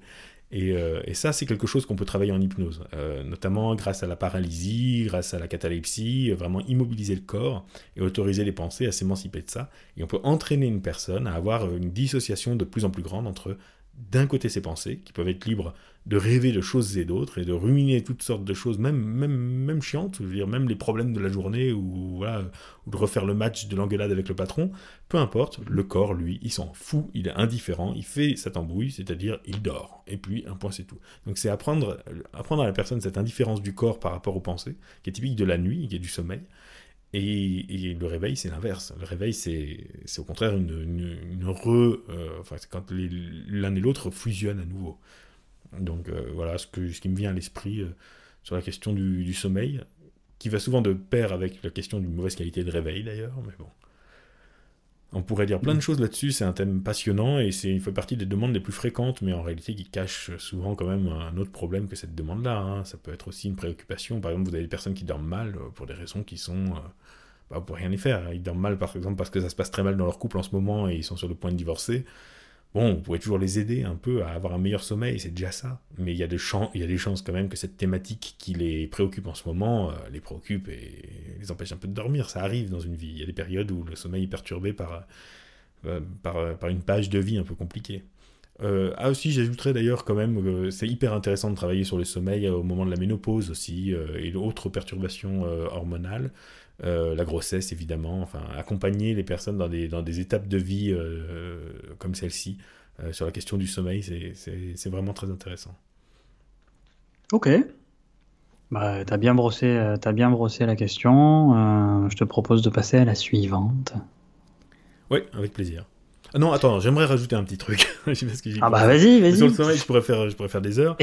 A: Euh, et, ça, c'est quelque chose qu'on peut travailler en hypnose, euh, notamment grâce à la paralysie, grâce à la catalepsie, euh, vraiment immobiliser le corps et autoriser les pensées à s'émanciper de ça. Et on peut entraîner une personne à avoir une dissociation de plus en plus grande entre d'un côté ses pensées, qui peuvent être libres de rêver de choses et d'autres, et de ruminer toutes sortes de choses, même, même, même chiantes, je veux dire, même les problèmes de la journée, ou, voilà, de refaire le match de l'engueulade avec le patron, peu importe, le corps, lui, il s'en fout, il est indifférent, il fait sa tambouille, c'est-à-dire il dort, et puis un point c'est tout. Donc c'est apprendre, apprendre à la personne cette indifférence du corps par rapport aux pensées, qui est typique de la nuit, qui est du sommeil, et, le réveil, c'est l'inverse. Le réveil, c'est au contraire une, une, re. Euh, enfin, c'est quand l'un et l'autre fusionnent à nouveau. Donc euh, voilà ce, qui me vient à l'esprit euh, sur la question du, sommeil, qui va souvent de pair avec la question d'une mauvaise qualité de réveil d'ailleurs, mais bon. On pourrait dire plein de choses là-dessus, c'est un thème passionnant et c'est, il fait partie des demandes les plus fréquentes, mais en réalité qui cache souvent quand même un autre problème que cette demande-là. Hein. Ça peut être aussi une préoccupation. Par exemple, vous avez des personnes qui dorment mal pour des raisons qui sont bah, vous pouvez rien y faire. Ils dorment mal, par exemple, parce que ça se passe très mal dans leur couple en ce moment et ils sont sur le point de divorcer. Bon, vous pouvez toujours les aider un peu à avoir un meilleur sommeil, c'est déjà ça. Mais il y, a des chances, quand même que cette thématique qui les préoccupe en ce moment euh, les préoccupe et les empêche un peu de dormir. Ça arrive dans une vie. Il y a des périodes où le sommeil est perturbé par, euh, par une page de vie un peu compliquée. Euh, ah aussi, j'ajouterais d'ailleurs quand même que c'est hyper intéressant de travailler sur le sommeil au moment de la ménopause aussi et d'autres perturbations hormonales. Euh, la grossesse évidemment, enfin accompagner les personnes dans des, dans des étapes de vie euh, comme celle-ci euh, sur la question du sommeil, c'est vraiment très intéressant.
B: Ok. Bah, t'as bien brossé, as bien brossé la question. je te propose de passer à la suivante.
A: Oui, avec plaisir. Ah non, attends, j'aimerais rajouter un petit truc.
B: ah bah vas-y, vas-y.
A: Sur le sommeil, je pourrais faire, je pourrais faire des heures.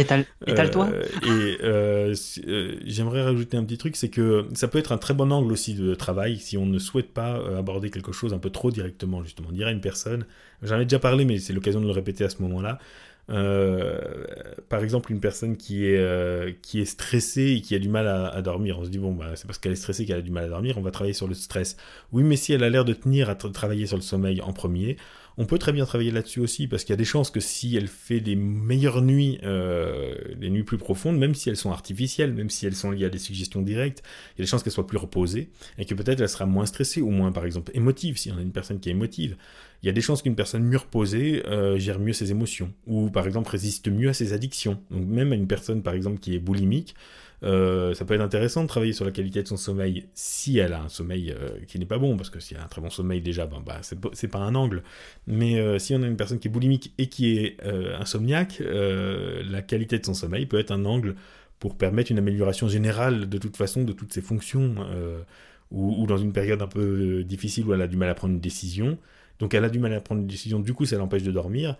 B: Étale-toi.
A: Euh, et euh, euh, j'aimerais rajouter un petit truc, c'est que ça peut être un très bon angle aussi de travail si on ne souhaite pas aborder quelque chose un peu trop directement, justement. Dire à une personne, j'en ai déjà parlé, mais c'est l'occasion de le répéter à ce moment-là. Euh, par exemple, une personne qui est, euh, qui est stressée et qui a du mal à, dormir, on se dit, bon, bah, c'est parce qu'elle est stressée qu'elle a du mal à dormir, on va travailler sur le stress. Oui, mais si elle a l'air de tenir à travailler sur le sommeil en premier, on peut très bien travailler là-dessus aussi, parce qu'il y a des chances que si elle fait des meilleures nuits, euh, des nuits plus profondes, même si elles sont artificielles, même si elles sont liées à des suggestions directes, il y a des chances qu'elle soit plus reposée, et que peut-être elle sera moins stressée, ou moins, par exemple, émotive, si on a une personne qui est émotive. Il y a des chances qu'une personne mieux reposée euh, gère mieux ses émotions, ou par exemple résiste mieux à ses addictions. Donc même à une personne, par exemple, qui est boulimique, euh, ça peut être intéressant de travailler sur la qualité de son sommeil si elle a un sommeil euh, qui n'est pas bon, parce que s'il y a un très bon sommeil déjà, ben, bah, c'est pas un angle. Mais si on a une personne qui est boulimique et qui est insomniaque, la qualité de son sommeil peut être un angle pour permettre une amélioration générale de toute façon de toutes ses fonctions, ou, dans une période un peu difficile où elle a du mal à prendre une décision. Donc elle a du mal à prendre une décision, du coup ça l'empêche de dormir.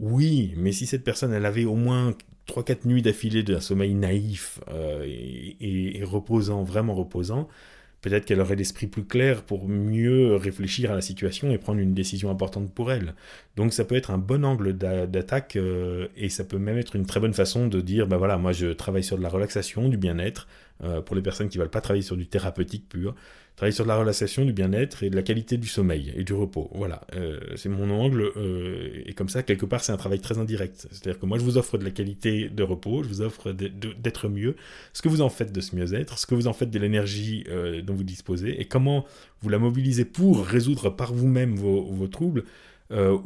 A: Oui, mais si cette personne, elle avait au moins 3-4 nuits d'affilée d'un sommeil naïf euh, et, reposant, vraiment reposant, peut-être qu'elle aurait l'esprit plus clair pour mieux réfléchir à la situation et prendre une décision importante pour elle. Donc ça peut être un bon angle d'attaque euh, et ça peut même être une très bonne façon de dire, ben voilà, moi je travaille sur de la relaxation, du bien-être, euh, pour les personnes qui ne veulent pas travailler sur du thérapeutique pur, travailler sur de la relaxation, du bien-être et de la qualité du sommeil et du repos. Voilà, euh, c'est mon angle. Euh, et comme ça, quelque part, c'est un travail très indirect. C'est-à-dire que moi, je vous offre de la qualité de repos, je vous offre d'être mieux. Ce que vous en faites de ce mieux-être, ce que vous en faites de l'énergie dont vous disposez et comment vous la mobilisez pour résoudre par vous-même vos troubles euh,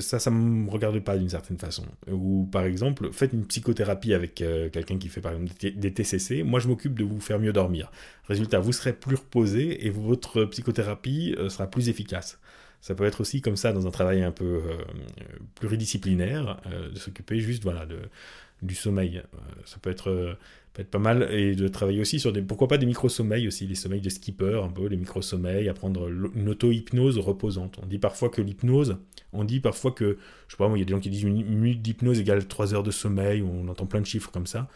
A: ça, ça me regarde pas d'une certaine façon. Ou par exemple, faites une psychothérapie avec euh, quelqu'un qui fait par exemple des TCC. Moi, je m'occupe de vous faire mieux dormir. Résultat, vous serez plus reposé et votre psychothérapie euh, sera plus efficace. Ça peut être aussi comme ça dans un travail un peu pluridisciplinaire, de s'occuper juste voilà de, du sommeil. ça peut être pas mal et de travailler aussi sur des pourquoi pas des micro-sommeils aussi, les sommeils de skipper, un peu les micro-sommeils, apprendre une auto-hypnose reposante. On dit parfois que l'hypnose, on dit parfois que, je sais pas, il y a des gens qui disent une minute d'hypnose égale 3 heures de sommeil, on entend plein de chiffres comme ça.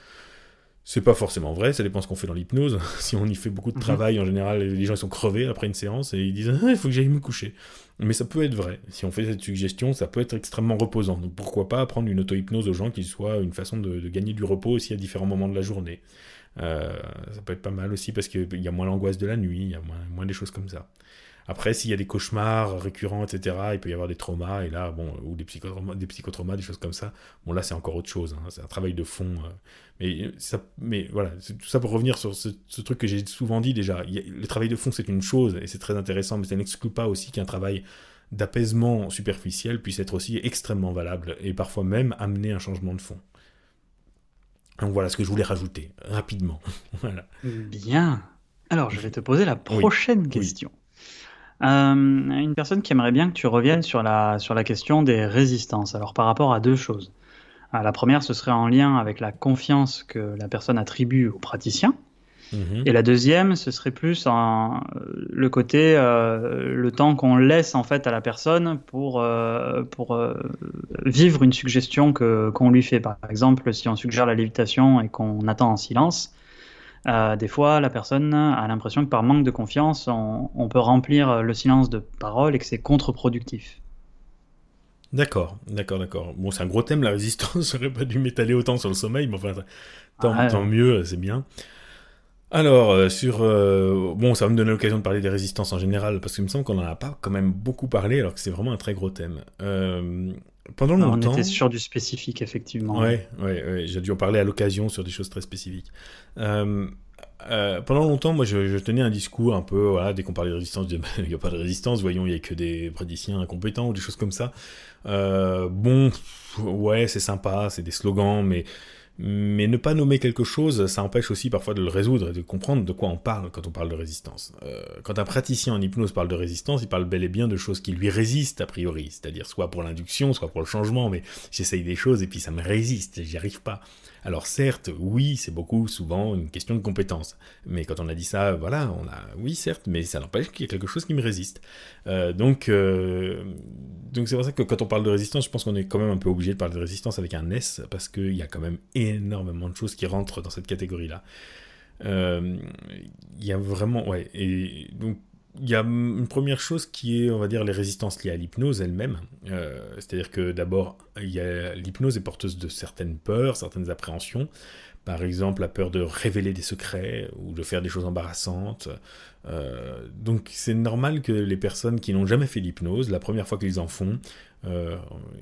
A: C'est pas forcément vrai, ça dépend ce qu'on fait dans l'hypnose. si on y fait beaucoup de mhm. travail, en général, les gens sont crevés après une séance et ils disent ah, il faut que j'aille me coucher. Mais ça peut être vrai. Si on fait cette suggestion, ça peut être extrêmement reposant. Donc pourquoi pas apprendre une auto-hypnose aux gens qui soit une façon de, gagner du repos aussi à différents moments de la journée. Euh, ça peut être pas mal aussi parce qu'il y a moins l'angoisse de la nuit, il y a moins des choses comme ça. Après, s'il y a des cauchemars récurrents, etc., il peut y avoir des traumas, et là, bon, ou des psychotraumas, des, psychotraumas, des choses comme ça. Bon, là, c'est encore autre chose. Hein, c'est un travail de fond. Euh. mais, ça, mais voilà, tout ça pour revenir sur ce, truc que j'ai souvent dit déjà. le travail de fond, c'est une chose, et c'est très intéressant, mais ça n'exclut pas aussi qu'un travail d'apaisement superficiel puisse être aussi extrêmement valable, et parfois même amener un changement de fond. Donc voilà ce que je voulais rajouter, rapidement. voilà.
B: Bien. Alors, je vais te poser la prochaine question. Euh, une personne qui aimerait bien que tu reviennes sur la, sur la question des résistances. Alors par rapport à deux choses. Euh, la première, ce serait en lien avec la confiance que la personne attribue au praticien. Mhm. Et la deuxième, ce serait plus en, le côté, euh, le temps qu'on laisse en fait à la personne pour, pour vivre une suggestion qu'on lui fait. Par exemple, si on suggère la lévitation et qu'on attend en silence, euh, des fois, la personne a l'impression que par manque de confiance, on, peut remplir le silence de paroles et que c'est contre-productif.
A: D'accord, d'accord, d'accord. Bon, c'est un gros thème, la résistance. J'aurais pas dû m'étaler autant sur le sommeil, mais enfin, tant, ah, tant mieux, c'est bien. Alors, euh, sur... Euh, bon, ça va me donner l'occasion de parler des résistances en général, parce qu'il me semble qu'on n'en a pas quand même beaucoup parlé, alors que c'est vraiment un très gros thème. Pendant longtemps...
B: On était sur du spécifique, effectivement.
A: Ouais, ouais, ouais j'ai dû en parler à l'occasion sur des choses très spécifiques. Euh, euh, pendant longtemps, moi, je, tenais un discours un peu, voilà, dès qu'on parlait de résistance, il n'y a pas de résistance, voyons, il n'y a que des praticiens incompétents ou des choses comme ça. Euh, bon, ouais, c'est sympa, c'est des slogans, mais mais ne pas nommer quelque chose, ça empêche aussi parfois de le résoudre et de comprendre de quoi on parle quand on parle de résistance. Euh, quand un praticien en hypnose parle de résistance, il parle bel et bien de choses qui lui résistent a priori, c'est-à-dire soit pour l'induction, soit pour le changement, mais j'essaye des choses et puis ça me résiste, j'y arrive pas. Alors certes, oui, c'est beaucoup souvent une question de compétence. Mais quand on a dit ça, voilà, on a, oui, certes, mais ça n'empêche qu'il y a quelque chose qui me résiste. Euh, donc, euh, donc c'est pour ça que quand on parle de résistance, je pense qu'on est quand même un peu obligé de parler de résistance avec un S parce qu'il y a quand même énormément de choses qui rentrent dans cette catégorie-là. Euh, il y a vraiment, ouais, et donc il y a une première chose qui est, on va dire, les résistances liées à l'hypnose elle-même. Euh, c'est-à-dire que d'abord, l'hypnose est porteuse de certaines peurs, certaines appréhensions. Par exemple, la peur de révéler des secrets ou de faire des choses embarrassantes. Euh, donc c'est normal que les personnes qui n'ont jamais fait l'hypnose, la première fois qu'ils en font, euh,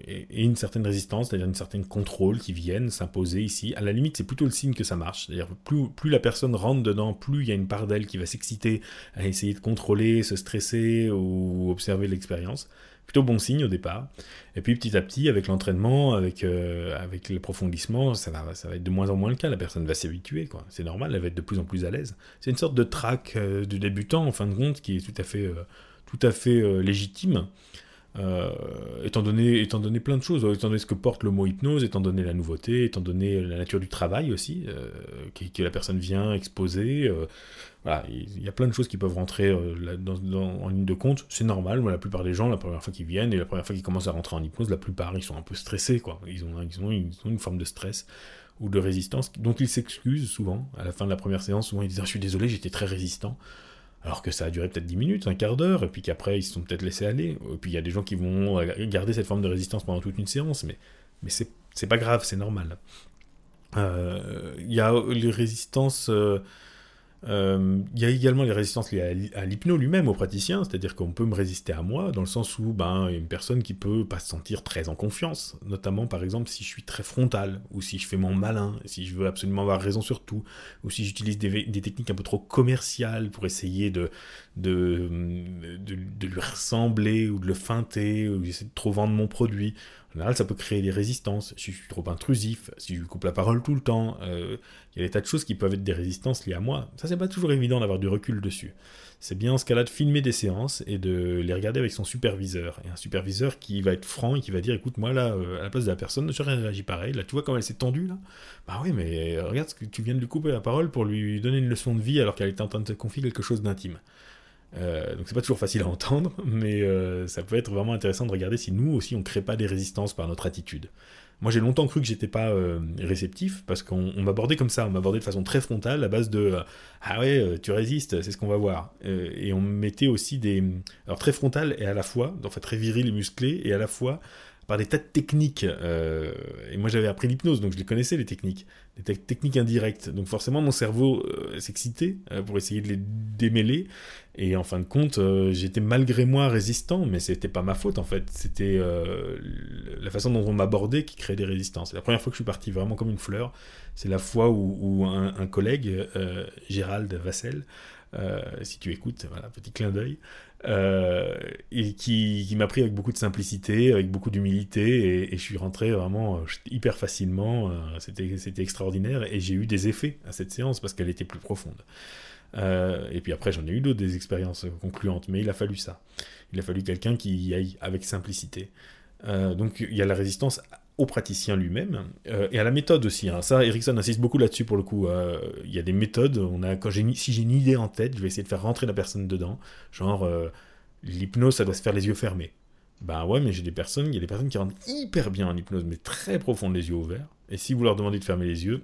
A: et, une certaine résistance, c'est-à-dire une certaine contrôle qui viennent s'imposer ici. À la limite, c'est plutôt le signe que ça marche. C'est-à-dire plus, plus la personne rentre dedans, plus il y a une part d'elle qui va s'exciter à essayer de contrôler, se stresser ou observer l'expérience. Plutôt bon signe au départ. Et puis petit à petit, avec l'entraînement, avec, euh, avec l'approfondissement, ça va, ça va être de moins en moins le cas. La personne va s'habituer, quoi. C'est normal, elle va être de plus en plus à l'aise. C'est une sorte de track euh, du débutant, en fin de compte, qui est tout à fait, tout à fait légitime. Euh, étant, donné, étant donné plein de choses, étant donné ce que porte le mot hypnose, étant donné la nouveauté, étant donné la nature du travail aussi, euh, que, la personne vient exposer. Euh, voilà, il y a plein de choses qui peuvent rentrer en ligne de compte. C'est normal, mais la plupart des gens, la première fois qu'ils viennent et la première fois qu'ils commencent à rentrer en hypnose, la plupart ils sont un peu stressés, quoi. Ils ont, ils ont, ils ont une forme de stress ou de résistance dont ils s'excusent souvent. À la fin de la première séance, souvent ils disent ah, Je suis désolé, j'étais très résistant alors que ça a duré peut-être 10 minutes, un quart d'heure, et puis qu'après ils se sont peut-être laissés aller. Et puis il y a des gens qui vont garder cette forme de résistance pendant toute une séance, mais, mais c'est pas grave, c'est normal. Euh, il y a les résistances. Euh, euh, il y a également les résistances liées à l'hypno lui-même, au praticien, c'est-à-dire qu'on peut me résister à moi, dans le sens où ben, une personne qui peut pas se sentir très en confiance, notamment par exemple si je suis très frontal, ou si je fais mon malin, si je veux absolument avoir raison sur tout, ou si j'utilise des, techniques un peu trop commerciales pour essayer de, de, de, lui ressembler, ou de le feinter, ou d'essayer de trop vendre mon produit. En général, ça peut créer des résistances. Si je suis trop intrusif, si je coupe la parole tout le temps, euh, il y a des tas de choses qui peuvent être des résistances liées à moi. Ça, c'est pas toujours évident d'avoir du recul dessus. C'est bien en ce cas-là de filmer des séances et de les regarder avec son superviseur. Et un superviseur qui va être franc et qui va dire écoute, moi là, euh, à la place de la personne, je réagis pareil. Là, tu vois comment elle s'est tendue là Bah oui, mais euh, regarde ce que tu viens de lui couper la parole pour lui donner une leçon de vie alors qu'elle était en train de te confier quelque chose d'intime. Euh, donc c'est pas toujours facile à entendre, mais euh, ça peut être vraiment intéressant de regarder si nous aussi on crée pas des résistances par notre attitude. Moi j'ai longtemps cru que j'étais pas euh, réceptif parce qu'on m'abordait comme ça, on m'abordait de façon très frontale à base de ah ouais tu résistes, c'est ce qu'on va voir. et on mettait aussi des alors très frontal et à la fois, fait très viril et musclé et à la fois par des tas de techniques. Euh, et moi, j'avais appris l'hypnose, donc je les connaissais, les techniques. Des techniques indirectes. Donc forcément, mon cerveau euh, s'excitait euh, pour essayer de les démêler. Et en fin de compte, j'étais malgré moi résistant, mais c'était pas ma faute, en fait. C'était la façon dont on m'abordait qui créait des résistances. la première fois que je suis parti vraiment comme une fleur, c'est la fois où, un, un, collègue, Gérald Vassel, si tu écoutes, voilà, petit clin d'œil, euh, et qui, m'a pris avec beaucoup de simplicité, avec beaucoup d'humilité, et, je suis rentré vraiment euh, hyper facilement. Euh, c'était, extraordinaire, et j'ai eu des effets à cette séance parce qu'elle était plus profonde. et puis après, j'en ai eu d'autres des expériences concluantes, mais il a fallu ça. Il a fallu quelqu'un qui y aille avec simplicité. donc il y a la résistance au praticien lui-même et à la méthode aussi. Hein. Ça, Erickson insiste beaucoup là-dessus pour le coup. Il y a des méthodes. On a, quand j'ai, si j'ai une idée en tête, je vais essayer de faire rentrer la personne dedans. Genre, l'hypnose, ça doit se faire les yeux fermés. Ben ouais, mais j'ai des personnes, il y a des personnes qui rentrent hyper bien en hypnose, mais très profond les yeux ouverts. Et si vous leur demandez de fermer les yeux,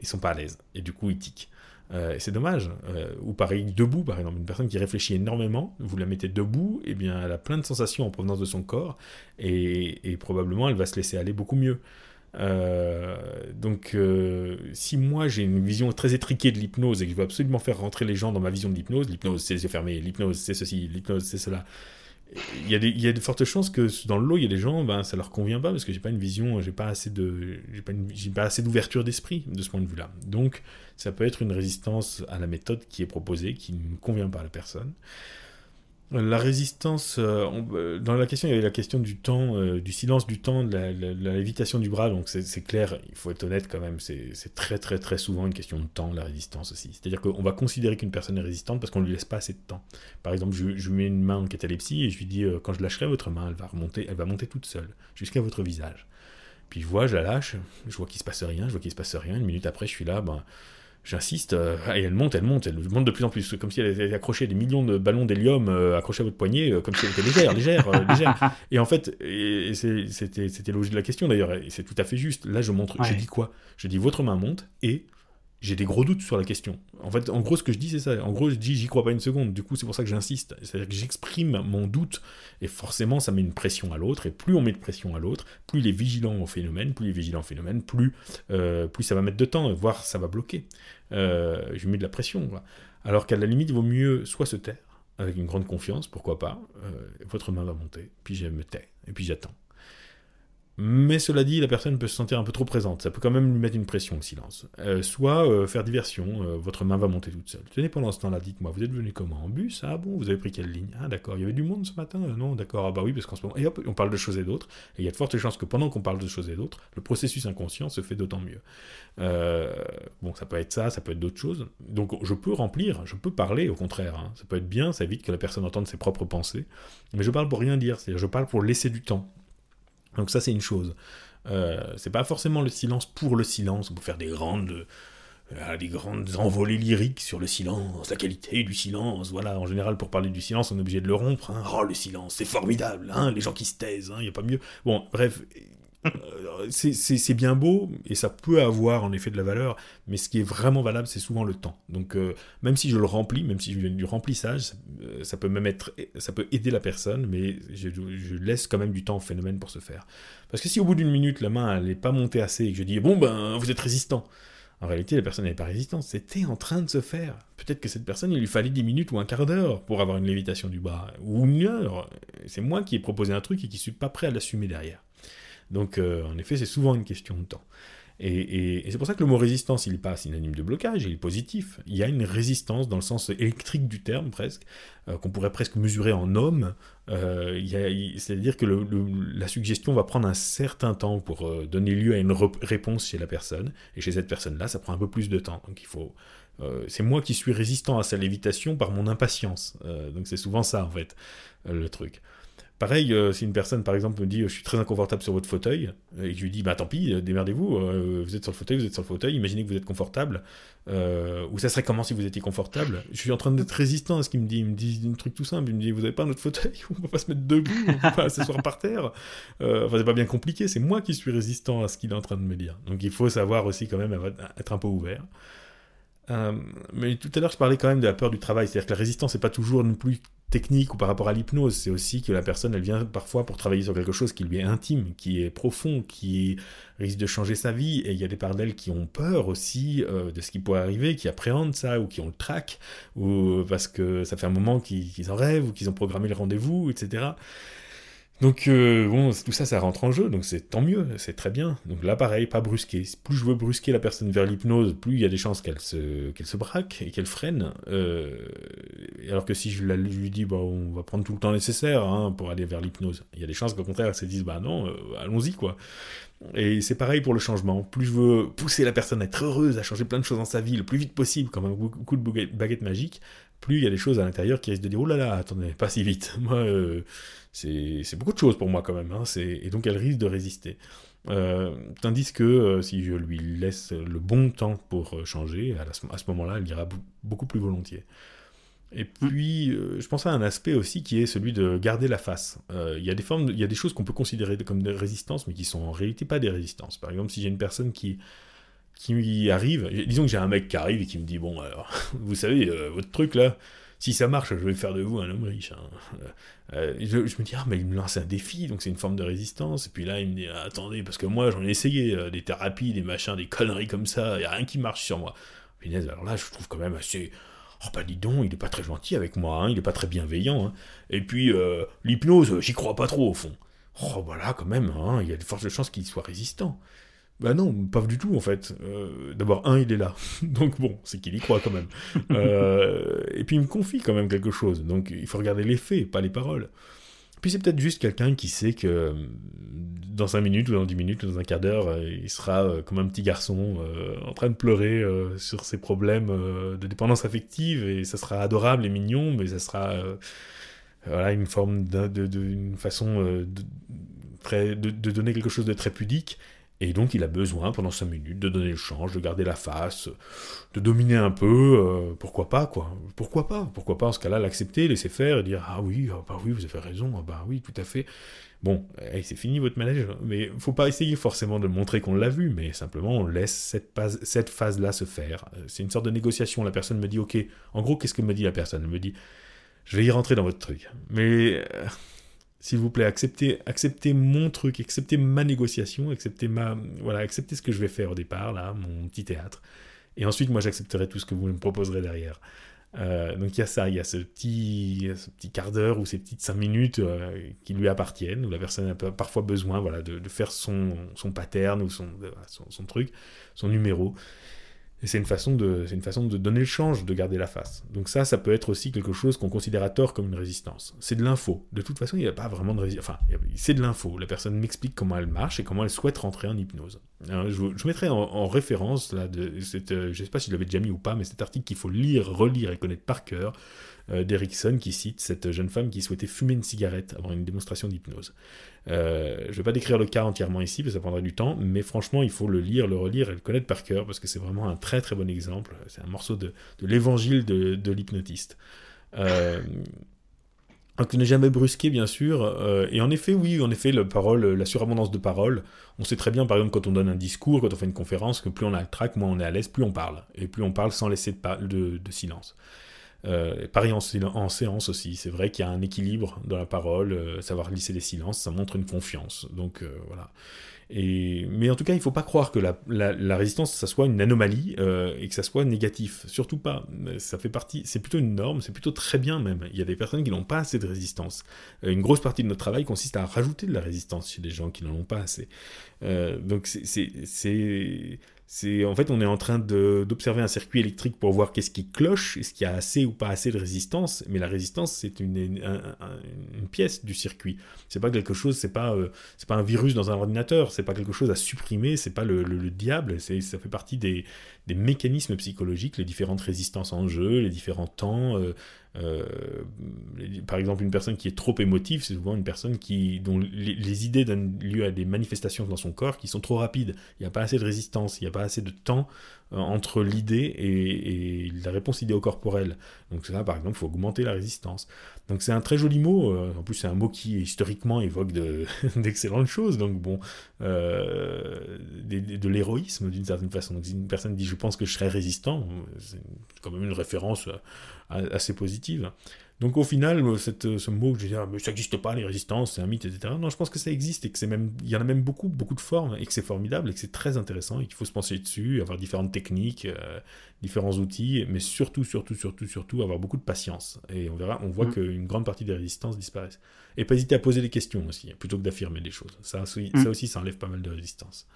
A: ils sont pas à l'aise. Et du coup, ils tiquent. Euh, c'est dommage. Euh, ou pareil, debout, par exemple. Une personne qui réfléchit énormément, vous la mettez debout, et eh bien, elle a plein de sensations en provenance de son corps, et, et probablement, elle va se laisser aller beaucoup mieux. Euh, donc, si moi j'ai une vision très étriquée de l'hypnose et que je veux absolument faire rentrer les gens dans ma vision de l'hypnose, l'hypnose c'est fermés, l'hypnose c'est ceci, l'hypnose c'est cela. Il y, a des, il y a de fortes chances que dans le lot, il y a des gens, ben, ça leur convient pas parce que j'ai pas une vision, j'ai pas assez de, j'ai pas, pas assez d'ouverture d'esprit de ce point de vue-là. Donc, ça peut être une résistance à la méthode qui est proposée, qui ne convient pas à la personne. La résistance, euh, euh, dans la question, il y avait la question du temps, euh, du silence du temps, de la, lévitation du bras, donc c'est clair, il faut être honnête quand même, c'est très très très souvent une question de temps, la résistance aussi. C'est-à-dire qu'on va considérer qu'une personne est résistante parce qu'on ne lui laisse pas assez de temps. Par exemple, je, je mets une main en catalepsie et je lui dis, quand je lâcherai votre main, elle va remonter, elle va monter toute seule, jusqu'à votre visage. Puis je vois, je la lâche, je vois qu'il se passe rien, je vois qu'il se passe rien, une minute après, je suis là, ben J'insiste, euh, et elle monte, elle monte, elle monte de plus en plus, comme si elle était accrochée des millions de ballons d'hélium euh, accrochés à votre poignet, euh, comme si elle était légère, légère, légère. Et en fait, c'était logique de la question d'ailleurs, et c'est tout à fait juste. Là, je montre, je dis quoi? Je dis votre main monte et j'ai des gros doutes sur la question. En fait, en gros, ce que je dis, c'est ça. En gros, je dis, j'y crois pas une seconde. Du coup, c'est pour ça que j'insiste. C'est-à-dire que j'exprime mon doute, et forcément, ça met une pression à l'autre. Et plus on met de pression à l'autre, plus il est vigilant au phénomène, plus il est vigilant au phénomène, plus, euh, plus ça va mettre de temps, voire ça va bloquer. Euh, je mets de la pression. Alors qu'à la limite, il vaut mieux soit se taire, avec une grande confiance, pourquoi pas. Euh, votre main va monter, puis je me tais, et puis j'attends. Mais cela dit, la personne peut se sentir un peu trop présente. Ça peut quand même lui mettre une pression, le silence. Euh, soit euh, faire diversion, euh, votre main va monter toute seule. Tenez, pendant ce temps-là, dites-moi, vous êtes venu comment? En bus? Ah bon, vous avez pris quelle ligne? Ah d'accord, il y avait du monde ce matin? Non, d'accord, ah bah oui, parce qu'en ce moment... On parle de choses et d'autres. Et il y a de fortes chances que pendant qu'on parle de choses et d'autres, le processus inconscient se fait d'autant mieux. bon, ça peut être ça, ça peut être d'autres choses. Donc je peux remplir, je peux parler, au contraire. Hein. Ça peut être bien, ça évite que la personne entende ses propres pensées. Mais je parle pour rien dire, c'est-à-dire je parle pour laisser du temps. Donc ça c'est une chose. Euh, c'est pas forcément le silence pour le silence, pour faire des grandes, euh, des grandes envolées lyriques sur le silence, la qualité du silence. Voilà, en général pour parler du silence on est obligé de le rompre. Hein. Oh le silence, c'est formidable, hein, les gens qui se taisent, il hein, n'y a pas mieux. Bon, bref, c'est bien beau et ça peut avoir en effet de la valeur, mais ce qui est vraiment valable, c'est souvent le temps. Donc, euh, même si je le remplis, même si je viens du remplissage, euh, ça, peut même être, ça peut aider la personne, mais je, laisse quand même du temps au phénomène pour se faire. Parce que si au bout d'une minute, la main n'est pas montée assez et que je dis bon ben vous êtes résistant, en réalité la personne n'est pas résistante, c'était en train de se faire. Peut-être que cette personne, il lui fallait 10 minutes ou un quart d'heure pour avoir une lévitation du bras, ou une heure. C'est moi qui ai proposé un truc et qui suis pas prêt à l'assumer derrière. Donc, euh, en effet, c'est souvent une question de temps. Et, c'est pour ça que le mot résistance, il n'est pas synonyme de blocage, il est positif. Il y a une résistance dans le sens électrique du terme, presque, euh, qu'on pourrait presque mesurer en homme. Euh, c'est-à-dire que la suggestion va prendre un certain temps pour donner lieu à une réponse chez la personne. Et chez cette personne-là, ça prend un peu plus de temps. Donc il faut. c'est moi qui suis résistant à sa lévitation par mon impatience. donc c'est souvent ça, en fait, le truc. Pareil, euh, si une personne, par exemple, me dit je suis très inconfortable sur votre fauteuil, et je lui dis bah tant pis, euh, démerdez-vous, euh, vous êtes sur le fauteuil, vous êtes sur le fauteuil, imaginez que vous êtes confortable, ou ça serait comment si vous étiez confortable? Je suis en train d'être résistant à ce qu'il me dit, il me dit un truc tout simple, il me dit vous avez pas un autre fauteuil, on peut pas se mettre debout, on peut pas s'asseoir par terre, enfin c'est pas bien compliqué, c'est moi qui suis résistant à ce qu'il est en train de me dire. Donc il faut savoir aussi quand même être un peu ouvert. mais tout à l'heure, je parlais quand même de la peur du travail. C'est-à-dire que la résistance n'est pas toujours non plus technique ou par rapport à l'hypnose, c'est aussi que la personne, elle vient parfois pour travailler sur quelque chose qui lui est intime, qui est profond, qui risque de changer sa vie, et il y a des parts d'elle qui ont peur aussi euh, de ce qui pourrait arriver, qui appréhendent ça, ou qui ont le trac, ou parce que ça fait un moment qu'ils en rêvent, ou qu'ils ont programmé le rendez-vous, etc. Donc euh, bon, tout ça, ça rentre en jeu, donc c'est tant mieux, c'est très bien. Donc là, pareil, pas brusquer. Plus je veux brusquer la personne vers l'hypnose, plus il y a des chances qu'elle se, qu'elle se braque et qu'elle freine. Euh, alors que si je, lui dis, bah, on va prendre tout le temps nécessaire hein, pour aller vers l'hypnose, il y a des chances qu'au contraire, elle se dise, bah non, euh, allons-y quoi. Et c'est pareil pour le changement. Plus je veux pousser la personne à être heureuse, à changer plein de choses dans sa vie le plus vite possible, comme un coup de baguette magique, plus il y a des choses à l'intérieur qui risquent de dire, oh là là, attendez, pas si vite. Moi, c'est beaucoup de choses pour moi quand même, hein, et donc elle risque de résister. Euh, tandis que euh, si je lui laisse le bon temps pour euh, changer, à, ce moment-là, elle ira beaucoup plus volontiers. Et hmm. puis, je pense à un aspect aussi qui est celui de garder la face. Il y a des formes, il y a des choses qu'on peut considérer comme des résistances, mais qui sont en réalité pas des résistances. Par exemple, si j'ai une personne qui qui arrive, disons que j'ai un mec qui arrive et qui me dit bon alors, vous savez, votre truc là, si ça marche, je vais faire de vous un homme riche. Hein. Euh, je, me dis, ah, mais il me lance un défi, donc c'est une forme de résistance. Et puis là, il me dit, ah, attendez, parce que moi, j'en ai essayé euh, des thérapies, des machins, des conneries comme ça, il n'y a rien qui marche sur moi. Punaise, alors là, je trouve quand même assez. Oh, bah dis donc, il est pas très gentil avec moi, hein, il est pas très bienveillant. Hein. Et puis, euh, l'hypnose, j'y crois pas trop au fond. Oh, bah là, quand même, il y a de fortes chances qu'il soit résistant. Bah non, pas du tout en fait. Euh, d'abord, un, il est là. donc bon, c'est qu'il y croit quand même. Euh, et puis il me confie quand même quelque chose. Donc il faut regarder les faits, pas les paroles. Puis c'est peut-être juste quelqu'un qui sait que euh, dans 5 minutes ou dans 10 minutes ou dans un quart d'heure, il sera comme un petit garçon en train de pleurer sur ses problèmes de dépendance affective et ça sera adorable et mignon, mais ça sera voilà, une forme de, façon de, de, donner quelque chose de très pudique Et donc il a besoin pendant 5 minutes de donner le change, de garder la face, de dominer un peu, euh, pourquoi pas quoi. Pourquoi pas? Pourquoi pas en ce cas-là l'accepter, laisser faire et dire ah oui, ah bah oui, vous avez raison, ah bah oui, tout à fait. Bon, eh, c'est fini votre manège, mais faut pas essayer forcément de montrer qu'on l'a vu, mais simplement on laisse cette, phase, cette phase-là se faire. Euh, c'est une sorte de négociation, la personne me dit ok, en gros qu'est-ce que me dit la personne? Elle me dit je vais y rentrer dans votre truc, mais... S'il vous plaît, acceptez, acceptez mon truc, acceptez ma négociation, acceptez ma, voilà, acceptez ce que je vais faire au départ, là, mon petit théâtre. Et ensuite, moi, j'accepterai tout ce que vous me proposerez derrière. Euh, donc il y a ça, il y a ce petit, ce petit quart d'heure ou ces petites cinq minutes euh, qui lui appartiennent, où la personne a parfois besoin voilà, de, faire son, son pattern ou son, son, truc, son numéro. Et c'est une, façon de, c'est une façon de donner le change, de garder la face. Donc ça, ça peut être aussi quelque chose qu'on considère à tort comme une résistance. C'est de l'info. De toute façon, il n'y a pas vraiment de résistance. Enfin, c'est de l'info. La personne m'explique comment elle marche et comment elle souhaite rentrer en hypnose. Je, je, mettrai en, référence, là, euh, je ne sais pas si je l'avais déjà mis ou pas, mais cet article qu'il faut lire, relire et connaître par cœur, euh, d'Erickson qui cite cette jeune femme qui souhaitait fumer une cigarette avant une démonstration d'hypnose. Euh, je ne vais pas décrire le cas entièrement ici, parce que ça prendrait du temps, mais franchement, il faut le lire, le relire et le connaître par cœur, parce que c'est vraiment un très très bon exemple. C'est un morceau de, l'évangile de, l'hypnotiste. Donc ne jamais brusquer, bien sûr. Euh, et en effet, oui, en effet, la surabondance de parole. On sait très bien, par exemple, quand on donne un discours, quand on fait une conférence, que plus on a le trac, moins on est à l'aise, plus on parle. Et plus on parle sans laisser de silence. Euh, pareil en, séance aussi, c'est vrai qu'il y a un équilibre dans la parole, euh, savoir glisser les silences, ça montre une confiance. Donc voilà. Et, mais en tout cas, il ne faut pas croire que la, résistance, ça soit une anomalie et que ça soit négatif. Surtout pas. Ça fait partie, c'est plutôt une norme, c'est plutôt très bien même. Il y a des personnes qui n'ont pas assez de résistance. une grosse partie de notre travail consiste à rajouter de la résistance chez des gens qui n'en ont pas assez. donc c'est c'est en fait on est en train d'observer un circuit électrique pour voir qu'est-ce qui cloche, est-ce qu'il y a assez ou pas assez de résistance. Mais la résistance c'est une, pièce du circuit. C'est pas quelque chose, c'est pas euh, c'est pas un virus dans un ordinateur, c'est pas quelque chose à supprimer, c'est pas le, le, diable. C'est ça fait partie des, des, mécanismes psychologiques, les différentes résistances en jeu, les différents temps. Euh, euh, par exemple, une personne qui est trop émotive, c'est souvent une personne qui, dont les, idées donnent lieu à des manifestations dans son corps qui sont trop rapides. Il n'y a pas assez de résistance, il n'y a pas assez de temps euh, entre l'idée et, la réponse idéocorporelle. Donc ça, par exemple, il faut augmenter la résistance. Donc c'est un très joli mot. Euh, en plus, c'est un mot qui historiquement évoque d'excellentes choses. Donc bon, de, l'héroïsme d'une certaine façon. Donc si une personne dit je pense que je serai résistant, c'est quand même une référence assez positive. Donc au final, cette, ce mot que je dis, mais ça n'existe pas, les résistances, c'est un mythe, etc. Non, je pense que ça existe et que c'est même, il y en a même beaucoup, beaucoup de formes et que c'est formidable et que c'est très intéressant et qu'il faut se penser dessus, avoir différentes techniques, euh, différents outils, mais surtout, surtout, surtout, surtout, avoir beaucoup de patience. Et on verra, on voit mm. qu'une grande partie des résistances disparaissent. Et pas hésiter à poser des questions aussi, plutôt que d'affirmer des choses. Ça, mm. ça aussi, ça enlève pas mal de résistance.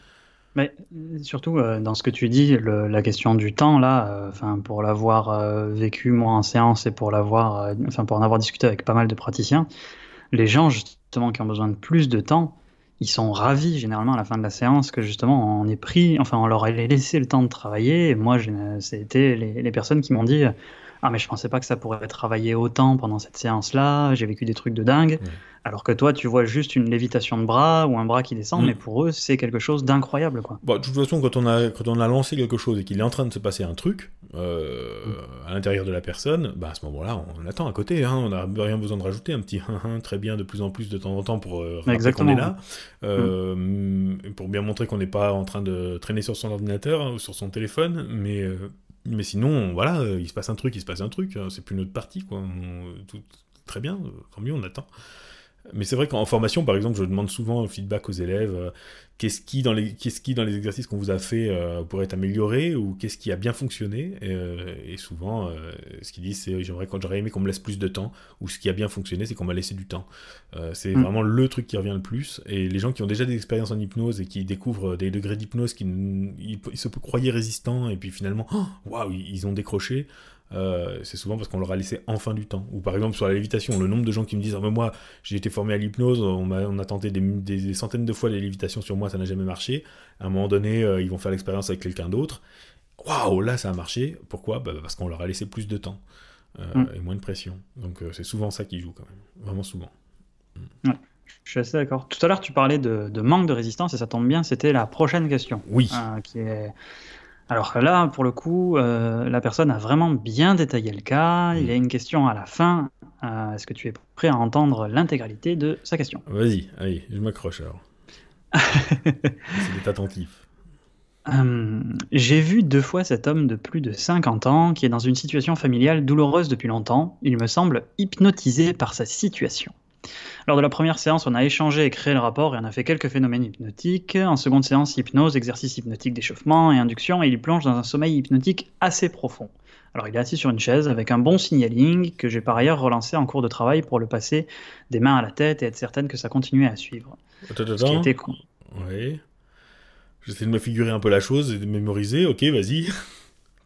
B: Mais surtout euh, dans ce que tu dis, la question du temps là, euh, pour l'avoir euh, vécu moi en séance et pour l'avoir, pour en avoir discuté avec pas mal de praticiens, les gens justement qui ont besoin de plus de temps, ils sont ravis généralement à la fin de la séance que justement on ait pris, enfin on leur ait laissé le temps de travailler. Moi, c'était les personnes qui m'ont dit ah mais je pensais pas que ça pourrait travailler autant pendant cette séance là, j'ai vécu des trucs de dingue. Alors que toi, tu vois juste une lévitation de bras ou un bras qui descend, mm. mais pour eux, c'est quelque chose d'incroyable. Quoi.
A: Bon, de toute façon, quand on, a, quand on a lancé quelque chose et qu'il est en train de se passer un truc euh, mm. à l'intérieur de la personne, bah, à ce moment-là, on attend à côté. Hein, on n'a rien besoin de rajouter un petit très bien de plus en plus de temps en temps pour euh, qu'on est là. Euh, mm. Pour bien montrer qu'on n'est pas en train de traîner sur son ordinateur hein, ou sur son téléphone, mais. Euh, mais sinon, voilà, il se passe un truc, il se passe un truc, hein, c'est plus notre partie, quoi. tout, très bien, tant mieux, on attend. Mais c'est vrai qu'en formation, par exemple, je demande souvent le feedback aux élèves. Euh, qu'est-ce qui, dans les, qu'est-ce qui, dans les exercices qu'on vous a fait, euh, pourrait être amélioré ou qu'est-ce qui a bien fonctionné? Euh, et, souvent, ce qu'ils disent, c'est j'aimerais, quand j'aurais aimé qu'on me laisse plus de temps ou ce qui a bien fonctionné, c'est qu'on m'a laissé du temps. c'est mm. vraiment le truc qui revient le plus. Et les gens qui ont déjà des expériences en hypnose et qui découvrent des degrés d'hypnose qui ils, se croyaient résistants et puis finalement, waouh, ils ont décroché. Euh, c'est souvent parce qu'on leur a laissé enfin du temps. Ou par exemple sur la lévitation, le nombre de gens qui me disent ah, mais moi j'ai été formé à l'hypnose, on, on, a tenté des, centaines de fois les lévitations sur moi, ça n'a jamais marché. À un moment donné, euh, ils vont faire l'expérience avec quelqu'un d'autre. Waouh, là ça a marché. Pourquoi? Bah, Parce qu'on leur a laissé plus de temps euh, mm. et moins de pression. Donc c'est souvent ça qui joue quand même, vraiment souvent.
B: Mm. je suis assez d'accord. Tout à l'heure, tu parlais de, manque de résistance et ça tombe bien, c'était la prochaine question.
A: Oui.
B: qui est... Alors là, pour le coup, la personne a vraiment bien détaillé le cas. Il y a une question à la fin. Est-ce que tu es prêt à entendre l'intégralité de sa question?
A: Vas-y, allez, je m'accroche alors. C'est attentif.
B: Hum, j'ai vu deux fois cet homme de plus de 50 ans qui est dans une situation familiale douloureuse depuis longtemps. Il me semble hypnotisé par sa situation. Lors de la première séance, on a échangé et créé le rapport et on a fait quelques phénomènes hypnotiques. En seconde séance, hypnose, exercice hypnotique d'échauffement et induction et il plonge dans un sommeil hypnotique assez profond. Alors il est assis sur une chaise avec un bon signaling que j'ai par ailleurs relancé en cours de travail pour le passer des mains à la tête et être certaine que ça continuait à suivre.
A: Attends, attends. Ce qui était Oui. J'essaie de me figurer un peu la chose et de mémoriser. Ok, vas-y.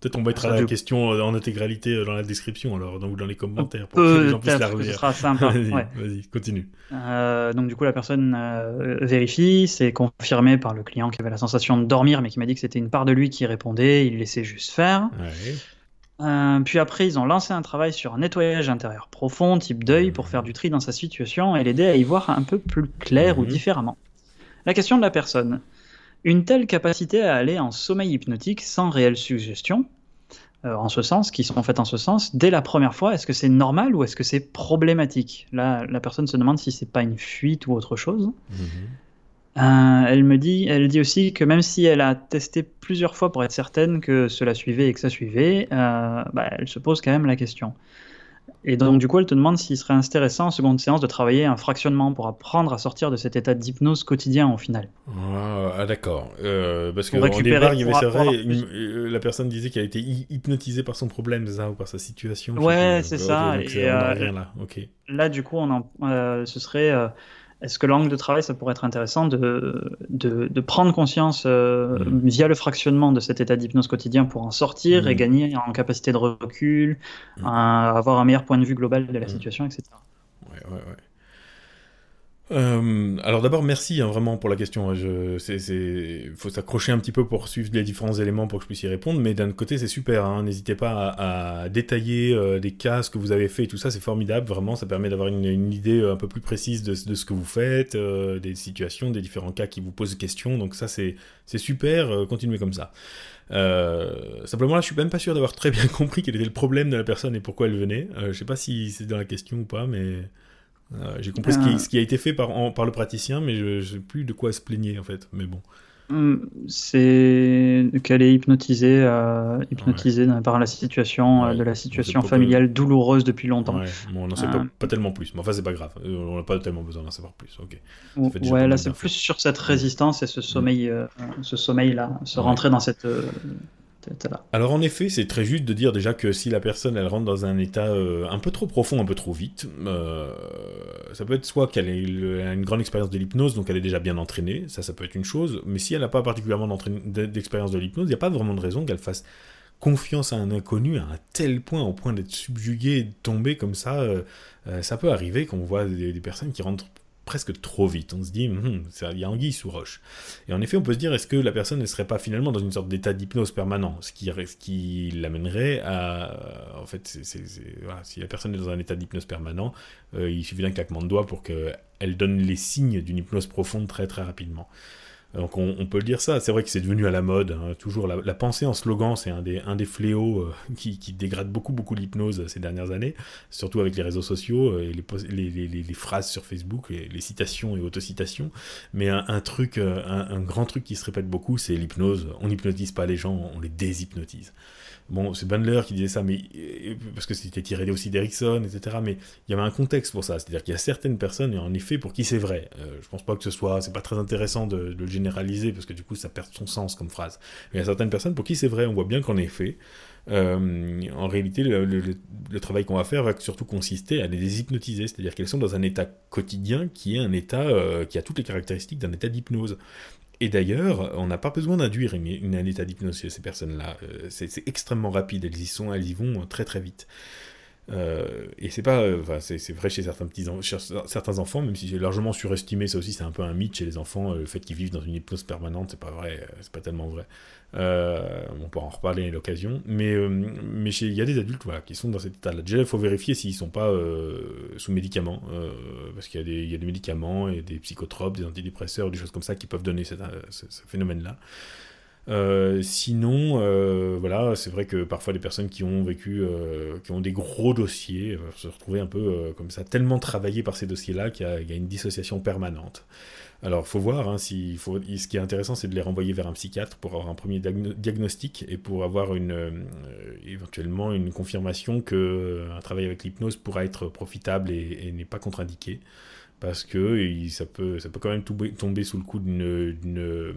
A: Peut-être on mettra la question euh, en intégralité euh, dans la description alors, ou dans les commentaires
B: pour que les gens puissent la relire. Ce sera sympa.
A: vas-y, continue.
B: Euh, donc du coup, la personne vérifie, c'est confirmé par le client qui avait la sensation de dormir, mais qui m'a dit que c'était une part de lui qui répondait, il laissait juste faire. puis après, ils ont lancé un travail sur un nettoyage intérieur profond, type deuil, pour faire du tri dans sa situation et l'aider à y voir un peu plus clair ou mhm. différemment. La question de la personne. Une telle capacité à aller en sommeil hypnotique sans réelle suggestion, euh, en ce sens, qui sont faites en ce sens, dès la première fois, est-ce que c'est normal ou est-ce que c'est problématique? Là, la personne se demande si c'est pas une fuite ou autre chose. Mm-hmm. Euh, elle me dit, elle dit aussi que même si elle a testé plusieurs fois pour être certaine que cela suivait et que ça suivait, euh, bah, elle se pose quand même la question. Et donc, du coup, elle te demande s'il serait intéressant en seconde séance de travailler un fractionnement pour apprendre à sortir de cet état d'hypnose quotidien au final.
A: Ah, ah d'accord. Euh, parce que au départ, il y avait, c'est vrai, euh, la personne disait qu'elle a été hypnotisée par son problème, ça, ou par sa situation.
B: Ouais, c'est ça.
A: et, euh, rien là.
B: Là, du coup, on en, ce serait est-ce que l'angle de travail, ça pourrait être intéressant de, de, prendre conscience euh, mm. via le fractionnement de cet état d'hypnose quotidien pour en sortir et mm. gagner en capacité de recul, mm. avoir un meilleur point de vue global de la situation, etc.
A: Ouais, ouais, ouais. Euh, alors d'abord, merci hein, vraiment pour la question. Il faut s'accrocher un petit peu pour suivre les différents éléments pour que je puisse y répondre, mais d'un côté, c'est super. Hein. N'hésitez pas à, détailler euh, des cas, ce que vous avez fait et tout ça, c'est formidable. Vraiment, ça permet d'avoir une, idée euh, un peu plus précise de, ce que vous faites, des situations, des différents cas qui vous posent questions. Donc ça, c'est super. continuez comme ça. simplement là, je suis même pas sûr d'avoir très bien compris quel était le problème de la personne et pourquoi elle venait. je sais pas si c'est dans la question ou pas, mais. Euh, j'ai compris euh. ce, qui, a été fait par, par le praticien, mais je ne sais plus de quoi se plaigner en fait. Mais bon.
B: Hum, c'est qu'elle est hypnotisée, euh, hypnotisée par la situation, de la situation familiale douloureuse depuis longtemps. Ouais,
A: bon, on n'en sait pas, tellement plus, mais enfin c'est pas grave, on n'a pas tellement besoin d'en savoir plus. Ok.
B: Ouais, là c'est plus sur cette résistance et ce sommeil, ce sommeil là, se rentrer dans cette
A: alors en effet, c'est très juste de dire déjà que si la personne elle rentre dans un état euh, un peu trop profond, un peu trop vite, euh, ça peut être soit qu'elle a une grande expérience de l'hypnose, donc elle est déjà bien entraînée, ça ça peut être une chose, mais si elle n'a pas particulièrement d'expérience de l'hypnose, il n'y a pas vraiment de raison qu'elle fasse confiance à un inconnu à un tel point, au point d'être subjuguée, de tomber comme ça. Euh, ça peut arriver qu'on voit des personnes qui rentrent presque trop vite. On se dit, hum, il y a anguille sous roche. Et en effet, on peut se dire, est-ce que la personne ne serait pas finalement dans une sorte d'état d'hypnose permanent? Ce qui, ce qui l'amènerait à. En fait, si la personne est dans un état d'hypnose permanent, euh, il suffit d'un claquement de doigts pour qu'elle donne les signes d'une hypnose profonde très très rapidement. Donc on, peut le dire ça, c'est vrai que c'est devenu à la mode, hein. toujours la, pensée en slogan, c'est un des, fléaux euh, qui, dégrade beaucoup beaucoup l'hypnose ces dernières années, surtout avec les réseaux sociaux euh, et les phrases sur Facebook, les, citations et autocitations. Mais un, truc, euh, un, un, grand truc qui se répète beaucoup, c'est l'hypnose. On n'hypnotise pas les gens, on les déshypnotise. Bon, c'est Bandler qui disait ça, mais parce que c'était tiré aussi d'Erickson, etc. Mais il y avait un contexte pour ça, c'est-à-dire qu'il y a certaines personnes, et en effet, pour qui c'est vrai. Euh, je pense pas que ce soit, c'est pas très intéressant de, le généraliser parce que du coup, ça perd son sens comme phrase. Mais il y a certaines personnes pour qui c'est vrai. On voit bien qu'en effet, euh, en réalité, le, travail qu'on va faire va surtout consister à les déshypnotiser, c'est-à-dire qu'elles sont dans un état quotidien qui est un état euh, qui a toutes les caractéristiques d'un état d'hypnose. Et d'ailleurs, on n'a pas besoin d'induire une, un état d'hypnose chez ces personnes-là. Euh, c'est extrêmement rapide, elles y sont, elles y vont très très vite. Euh, et c'est pas, enfin, c'est vrai chez certains petits, certains enfants, même si j'ai largement surestimé, ça aussi c'est un peu un mythe chez les enfants, le fait qu'ils vivent dans une hypnose permanente, c'est pas vrai, c'est pas tellement vrai. on pourra en reparler à l'occasion, mais mais il y a des adultes voilà qui sont dans cet état-là. Déjà, il faut vérifier s'ils sont pas sous médicaments, parce qu'il y, y, a des médicaments et des psychotropes, des antidépresseurs, des choses comme ça qui peuvent donner ce phénomène-là. Euh, sinon, euh, voilà, c'est vrai que parfois les personnes qui ont vécu, euh, qui ont des gros dossiers, se retrouver un peu comme ça, tellement travaillés par ces dossiers-là qu'il y, a une dissociation permanente. Alors, il faut voir, hein, ce qui est intéressant, c'est de les renvoyer vers un psychiatre pour avoir un premier diagnostic et pour avoir éventuellement une confirmation qu'un travail avec l'hypnose pourra être profitable et, n'est pas contre-indiqué. Parce que ça, peut, ça peut quand même tomber sous le coup d'une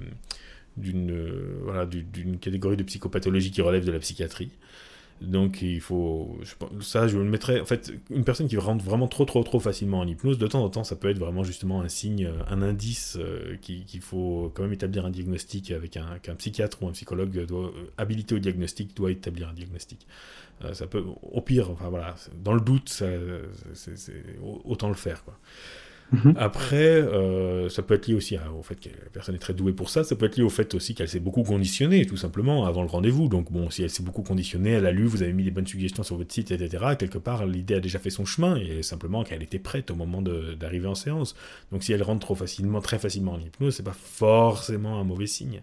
A: d'une euh, voilà, catégorie de psychopathologie qui relève de la psychiatrie. Donc il faut, ça je le mettrais, en fait, une personne qui rentre vraiment trop trop trop facilement en hypnose, de temps en temps ça peut être vraiment justement un signe, euh, un indice euh, qu'il faut quand même établir un diagnostic avec un, qu'un psychiatre ou un psychologue doit, habilité au diagnostic doit établir un diagnostic. ça peut, au pire, enfin voilà, dans le doute, ça, autant le faire quoi. Mhm. Après, euh, ça peut être lié aussi au fait que la personne est très douée pour ça. Ça peut être lié au fait aussi qu'elle s'est beaucoup conditionnée, tout simplement, avant le rendez-vous. Donc, bon, si elle s'est beaucoup conditionnée, elle a lu, vous avez mis des bonnes suggestions sur votre site, etc. Quelque part, l'idée a déjà fait son chemin et simplement qu'elle était prête au moment d'arriver en séance. Donc, si elle rentre trop facilement, très facilement en hypnose, c'est pas forcément un mauvais signe.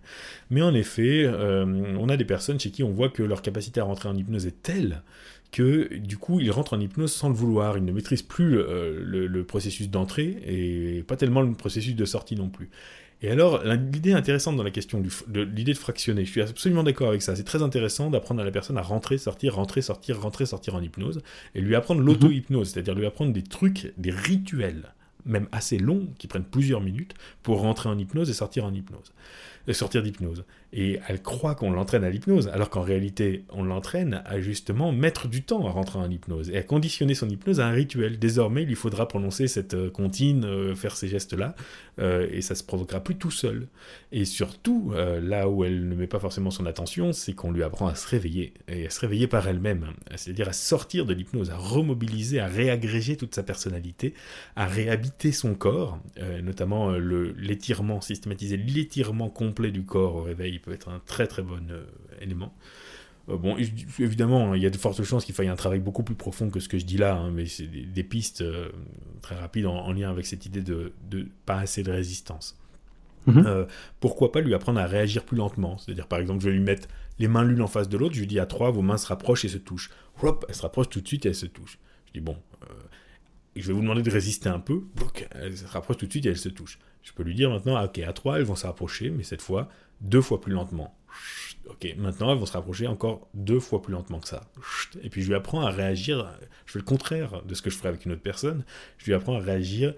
A: Mais en effet, euh, on a des personnes chez qui on voit que leur capacité à rentrer en hypnose est telle que du coup il rentre en hypnose sans le vouloir, il ne maîtrise plus euh, le, processus d'entrée et pas tellement le processus de sortie non plus. Et alors l'idée intéressante dans la question de l'idée de fractionner, je suis absolument d'accord avec ça, c'est très intéressant d'apprendre à la personne à rentrer, sortir, rentrer, sortir, rentrer, sortir en hypnose, et lui apprendre mhm. l'auto-hypnose, c'est-à-dire lui apprendre des trucs, des rituels, même assez longs, qui prennent plusieurs minutes, pour rentrer en hypnose et sortir en hypnose sortir d'hypnose. Et elle croit qu'on l'entraîne à l'hypnose, alors qu'en réalité, on l'entraîne à justement mettre du temps à rentrer en hypnose et à conditionner son hypnose à un rituel. Désormais, il lui faudra prononcer cette euh, comptine, euh, faire ces gestes-là, euh, et ça se provoquera plus tout seul. Et surtout, là où elle ne met pas forcément son attention, c'est qu'on lui apprend à se réveiller, et à se réveiller par elle-même, c'est-à-dire à sortir de l'hypnose, à remobiliser, à réagréger toute sa personnalité, à réhabiter son corps, notamment l'étirement, systématiser l'étirement complet du corps au réveil peut être un très très bon euh, élément. Euh, bon, évidemment, il y a de fortes chances qu'il faille un travail beaucoup plus profond que ce que je dis là, hein, mais c'est des, pistes euh, très rapides en, lien avec cette idée de, pas assez de résistance. Mhm. pourquoi pas lui apprendre à réagir plus lentement? C'est-à-dire, par exemple, je vais lui mettre les mains l'une en face de l'autre, je lui dis à trois, vos mains se rapprochent et se touchent. Hop, elles se rapprochent tout de suite et elles se touchent. Je dis, bon, je vais vous demander de résister un peu, elles se rapprochent tout de suite et elles se touchent. Je peux lui dire maintenant, ok, à 3, elles vont se rapprocher, mais cette fois, deux fois plus lentement. Ok, maintenant, elles vont se rapprocher encore deux fois plus lentement que ça. Et puis, je lui apprends à réagir, je fais le contraire de ce que je ferais avec une autre personne, je lui apprends à réagir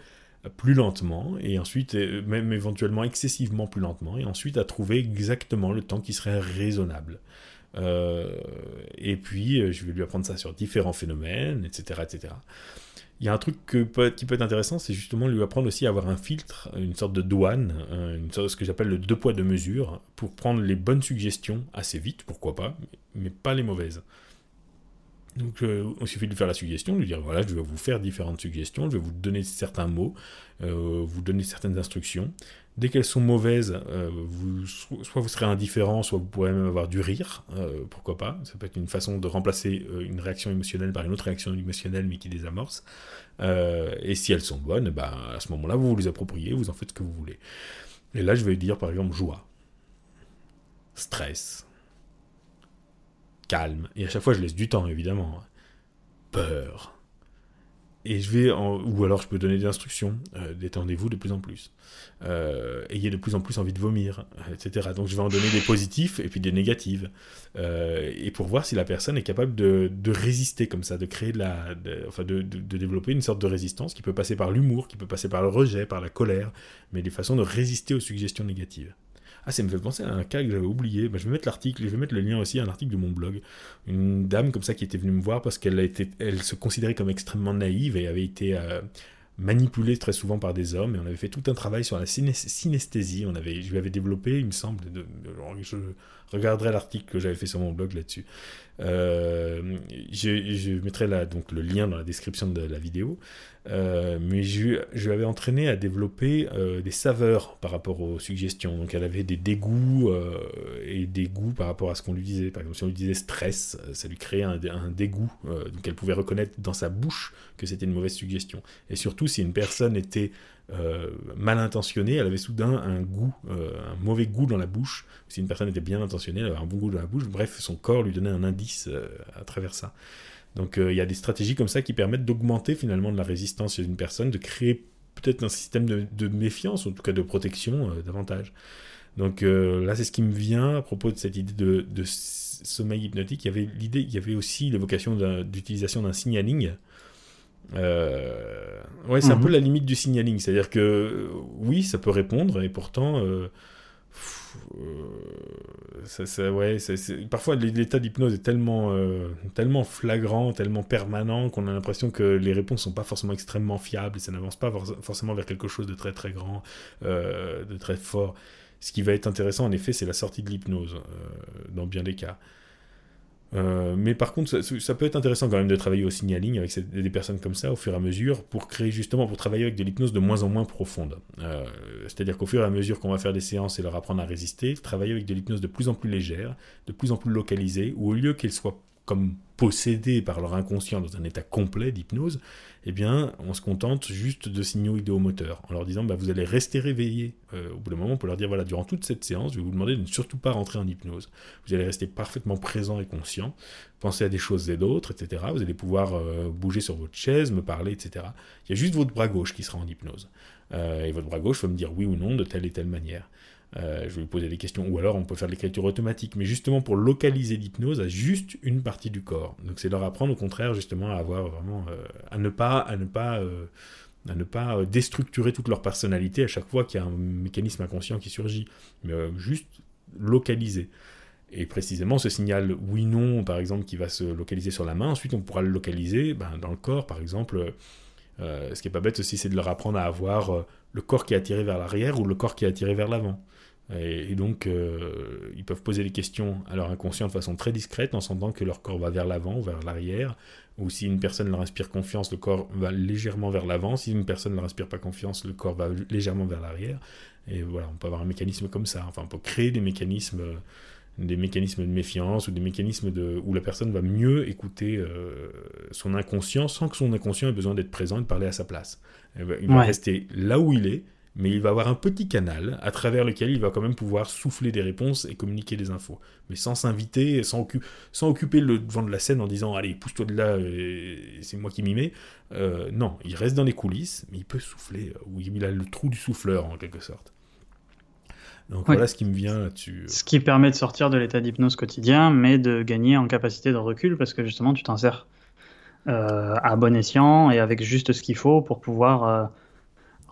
A: plus lentement, et ensuite, euh, même éventuellement excessivement plus lentement, et ensuite à trouver exactement le temps qui serait raisonnable. Euh, et puis, euh, je vais lui apprendre ça sur différents phénomènes, etc., etc. Il y a un truc qui peut être intéressant, c'est justement lui apprendre aussi à avoir un filtre, une sorte de douane, une sorte de ce que j'appelle le deux poids deux mesures, pour prendre les bonnes suggestions assez vite, pourquoi pas, mais pas les mauvaises. Donc euh, il suffit de faire la suggestion, de lui dire voilà, je vais vous faire différentes suggestions, je vais vous donner certains mots, euh, vous donner certaines instructions. Dès qu'elles sont mauvaises, euh, soit vous serez indifférent, soit vous pourrez même avoir du rire, pourquoi pas. Ça peut être une façon de remplacer une réaction émotionnelle par une autre réaction émotionnelle mais qui désamorce. et si elles sont bonnes, bah, à ce moment-là, vous vous les appropriez, vous en faites ce que vous voulez. Et là, je vais dire par exemple joie, stress, calme. Et à chaque fois, je laisse du temps, évidemment. Peur. Et je vais, ou alors je peux donner des instructions, euh, détendez-vous de plus en plus, euh, ayez de plus en plus envie de vomir, etc. Donc je vais en donner des positifs et puis des négatives, euh, et pour voir si la personne est capable de, résister comme ça, de créer de la, enfin de, de, développer une sorte de résistance qui peut passer par l'humour, qui peut passer par le rejet, par la colère, mais des façons de résister aux suggestions négatives. Ah, ça me fait penser à un cas que j'avais oublié. Bah, je vais mettre l'article, je vais mettre le lien aussi à un article de mon blog. Une dame comme ça qui était venue me voir parce qu'elle elle se considérait comme extrêmement naïve et avait été euh, manipulée très souvent par des hommes. Et on avait fait tout un travail sur la synesthésie. On avait, je lui avais développé, il me semble, de, regarderai l'article que j'avais fait sur mon blog là-dessus. Euh, je, mettrai donc le lien dans la description de la vidéo. Euh, mais je, je l'avais entraîné à développer euh, des saveurs par rapport aux suggestions. Donc elle avait des dégoûts et des goûts par rapport à ce qu'on lui disait. Par exemple, si on lui disait stress, ça lui créait un, un dégoût. donc elle pouvait reconnaître dans sa bouche que c'était une mauvaise suggestion. Et surtout, si une personne était euh, mal intentionnée, elle avait soudain un goût, euh, un mauvais goût dans la bouche. Si une personne était bien intentionnée, elle avait un bon goût dans la bouche. Bref, son corps lui donnait un indice euh, à travers ça. Donc il y a des stratégies comme ça qui permettent d'augmenter finalement de la résistance chez une personne, de créer peut-être un système de, méfiance, en tout cas de protection davantage. Donc là, c'est ce qui me vient à propos de cette idée de, de sommeil hypnotique. Il y avait l'idée, il y avait aussi l'évocation d'utilisation d'un signaling euh, ouais, c'est un mhm. peu la limite du signaling. C'est-à-dire que euh, oui, ça peut répondre, et pourtant, euh, ça, ça, ouais, parfois l'état d'hypnose est tellement, tellement flagrant, tellement permanent qu'on a l'impression que les réponses sont pas forcément extrêmement fiables et ça n'avance pas forcément vers quelque chose de très très grand, de très fort. Ce qui va être intéressant en effet, c'est la sortie de l'hypnose dans bien des cas. Euh, mais par contre, ça, peut être intéressant quand même de travailler au signaling avec des personnes comme ça au fur et à mesure pour créer justement, pour travailler avec de l'hypnose de moins en moins profonde. Euh, c'est-à-dire qu'au fur et à mesure qu'on va faire des séances et leur apprendre à résister, travailler avec de l'hypnose de plus en plus légère, de plus en plus localisée, où au lieu qu'elle soit comme possédés par leur inconscient dans un état complet d'hypnose, eh bien, on se contente juste de signaux idéomoteurs, en leur disant, bah, vous allez rester réveillé euh, au bout d'un moment, pour leur dire, voilà, durant toute cette séance, je vais vous demander de ne surtout pas rentrer en hypnose. Vous allez rester parfaitement présent et conscient, penser à des choses et d'autres, etc. Vous allez pouvoir euh, bouger sur votre chaise, me parler, etc. Il y a juste votre bras gauche qui sera en hypnose. Euh, et votre bras gauche va me dire oui ou non de telle et telle manière. Euh, je vais lui poser des questions, ou alors on peut faire l'écriture automatique, mais justement pour localiser l'hypnose à juste une partie du corps. Donc c'est leur apprendre au contraire justement à avoir vraiment, euh, à ne pas, à ne pas, euh, à ne pas déstructurer toute leur personnalité à chaque fois qu'il y a un mécanisme inconscient qui surgit, mais juste localiser. Et précisément ce signal oui-non, par exemple, qui va se localiser sur la main, ensuite on pourra le localiser ben, dans le corps, par exemple. ce qui est pas bête aussi, c'est de leur apprendre à avoir le corps qui est attiré vers l'arrière ou le corps qui est attiré vers l'avant. Et, donc, euh, ils peuvent poser des questions à leur inconscient de façon très discrète, en sentant que leur corps va vers l'avant ou vers l'arrière. Ou si une personne leur inspire confiance, le corps va légèrement vers l'avant. Si une personne ne leur inspire pas confiance, le corps va légèrement vers l'arrière. Et voilà, on peut avoir un mécanisme comme ça. Enfin, on peut créer des mécanismes, des mécanismes de méfiance ou des mécanismes de, où la personne va mieux écouter euh, son inconscient sans que son inconscient ait besoin d'être présent et de parler à sa place. Il va rester là où il est mais il va avoir un petit canal à travers lequel il va quand même pouvoir souffler des réponses et communiquer des infos. Mais sans s'inviter, sans, sans, occuper le devant de la scène en disant Allez, pousse-toi de là, c'est moi qui m'y mets. Euh, non, il reste dans les coulisses, mais il peut souffler, ou il a le trou du souffleur en quelque sorte. Donc voilà ce qui me vient là-dessus.
B: Ce qui permet de sortir de l'état d'hypnose quotidien, mais de gagner en capacité de recul, parce que justement tu t'en sers euh, à bon escient et avec juste ce qu'il faut pour pouvoir. Euh,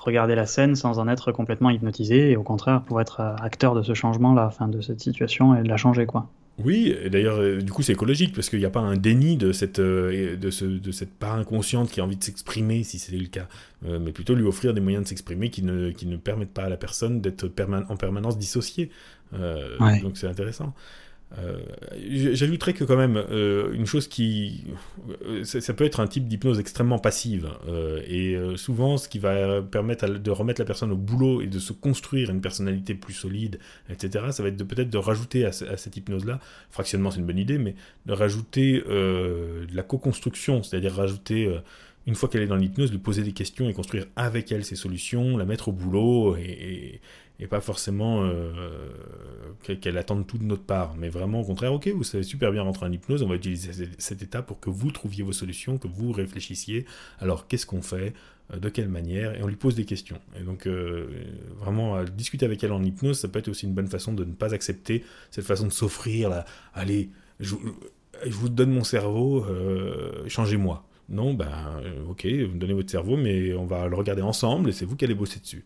B: regarder la scène sans en être complètement hypnotisé et au contraire pour être euh, acteur de ce changement-là, enfin de cette situation et de la changer quoi.
A: Oui, et d'ailleurs, euh, du coup, c'est écologique parce qu'il n'y a pas un déni de cette, euh, de, ce, de cette part inconsciente qui a envie de s'exprimer, si c'est le cas, mais plutôt lui offrir des moyens de s'exprimer qui ne, qui ne permettent pas à la personne d'être en permanence dissociée. Donc c'est intéressant. Euh, j'ajouterais que quand même, euh, une chose qui... Euh, ça, peut être un type d'hypnose extrêmement passive. et souvent, ce qui va permettre de remettre la personne au boulot et de se construire une personnalité plus solide, etc., ça va être peut-être de rajouter à, cette hypnose-là, fractionnement c'est une bonne idée, mais de rajouter de la co-construction, c'est-à-dire rajouter une fois qu'elle est dans l'hypnose, de poser des questions et construire avec elle ses solutions, la mettre au boulot et, et pas forcément euh, qu'elle attende tout de notre part, mais vraiment au contraire, ok, vous savez super bien rentrer en hypnose, on va utiliser cet état pour que vous trouviez vos solutions, que vous réfléchissiez, alors qu'est-ce qu'on fait, euh, de quelle manière, et on lui pose des questions. Et donc euh, vraiment, discuter avec elle en hypnose, ça peut être aussi une bonne façon de ne pas accepter cette façon de s'offrir, là, allez, je, vous donne mon cerveau, changez-moi. Non, ben ok, vous me donnez votre cerveau, mais on va le regarder ensemble et c'est vous qui allez bosser dessus.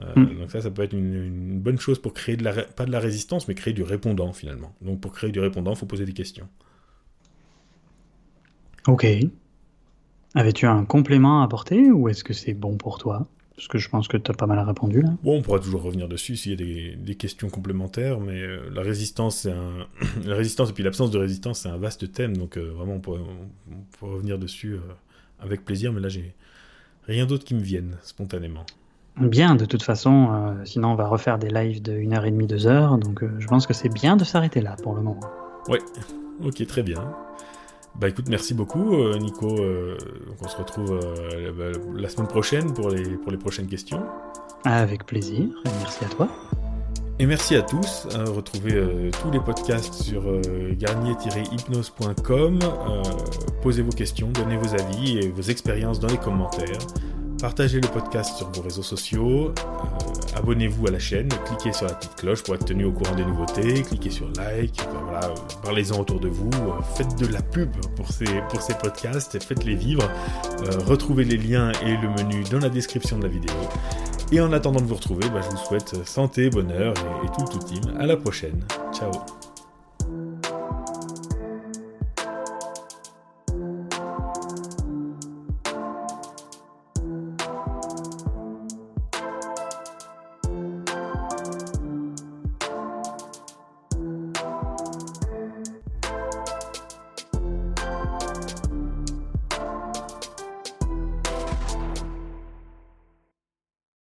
A: Euh, mm. Donc ça, ça peut être une, bonne chose pour créer de la, pas de la résistance, mais créer du répondant finalement. Donc pour créer du répondant, il faut poser des questions.
B: Ok. Avais-tu un complément à apporter ou est-ce que c'est bon pour toi? Parce que je pense que tu as pas mal répondu là.
A: Bon, on pourra toujours revenir dessus s'il y a des, questions complémentaires, mais la résistance, c'est un... la résistance et puis l'absence de résistance, c'est un vaste thème, donc vraiment on pourrait, revenir dessus avec plaisir, mais là j'ai rien d'autre qui me vienne spontanément.
B: Bien, de toute façon, euh, sinon on va refaire des lives de 1h30, 2 heures, donc euh, je pense que c'est bien de s'arrêter là pour le moment.
A: Ouais, ok, très bien. Bah écoute, merci beaucoup euh, Nico. on se retrouve bah, la semaine prochaine pour les, pour les prochaines questions.
B: Avec plaisir, merci à toi.
A: Et merci à tous. retrouvez tous les podcasts sur garnier-hypnose.com. posez vos questions, donnez vos avis et vos expériences dans les commentaires. Partagez le podcast sur vos réseaux sociaux, euh, abonnez-vous à la chaîne, cliquez sur la petite cloche pour être tenu au courant des nouveautés, cliquez sur like, parlez-en autour de vous, euh, faites de la pub pour ces, pour ces podcasts, faites-les vivre, euh, retrouvez les liens et le menu dans la description de la vidéo. Et en attendant de vous retrouver, bah, je vous souhaite santé, bonheur et, et tout le tout team. À la prochaine. Ciao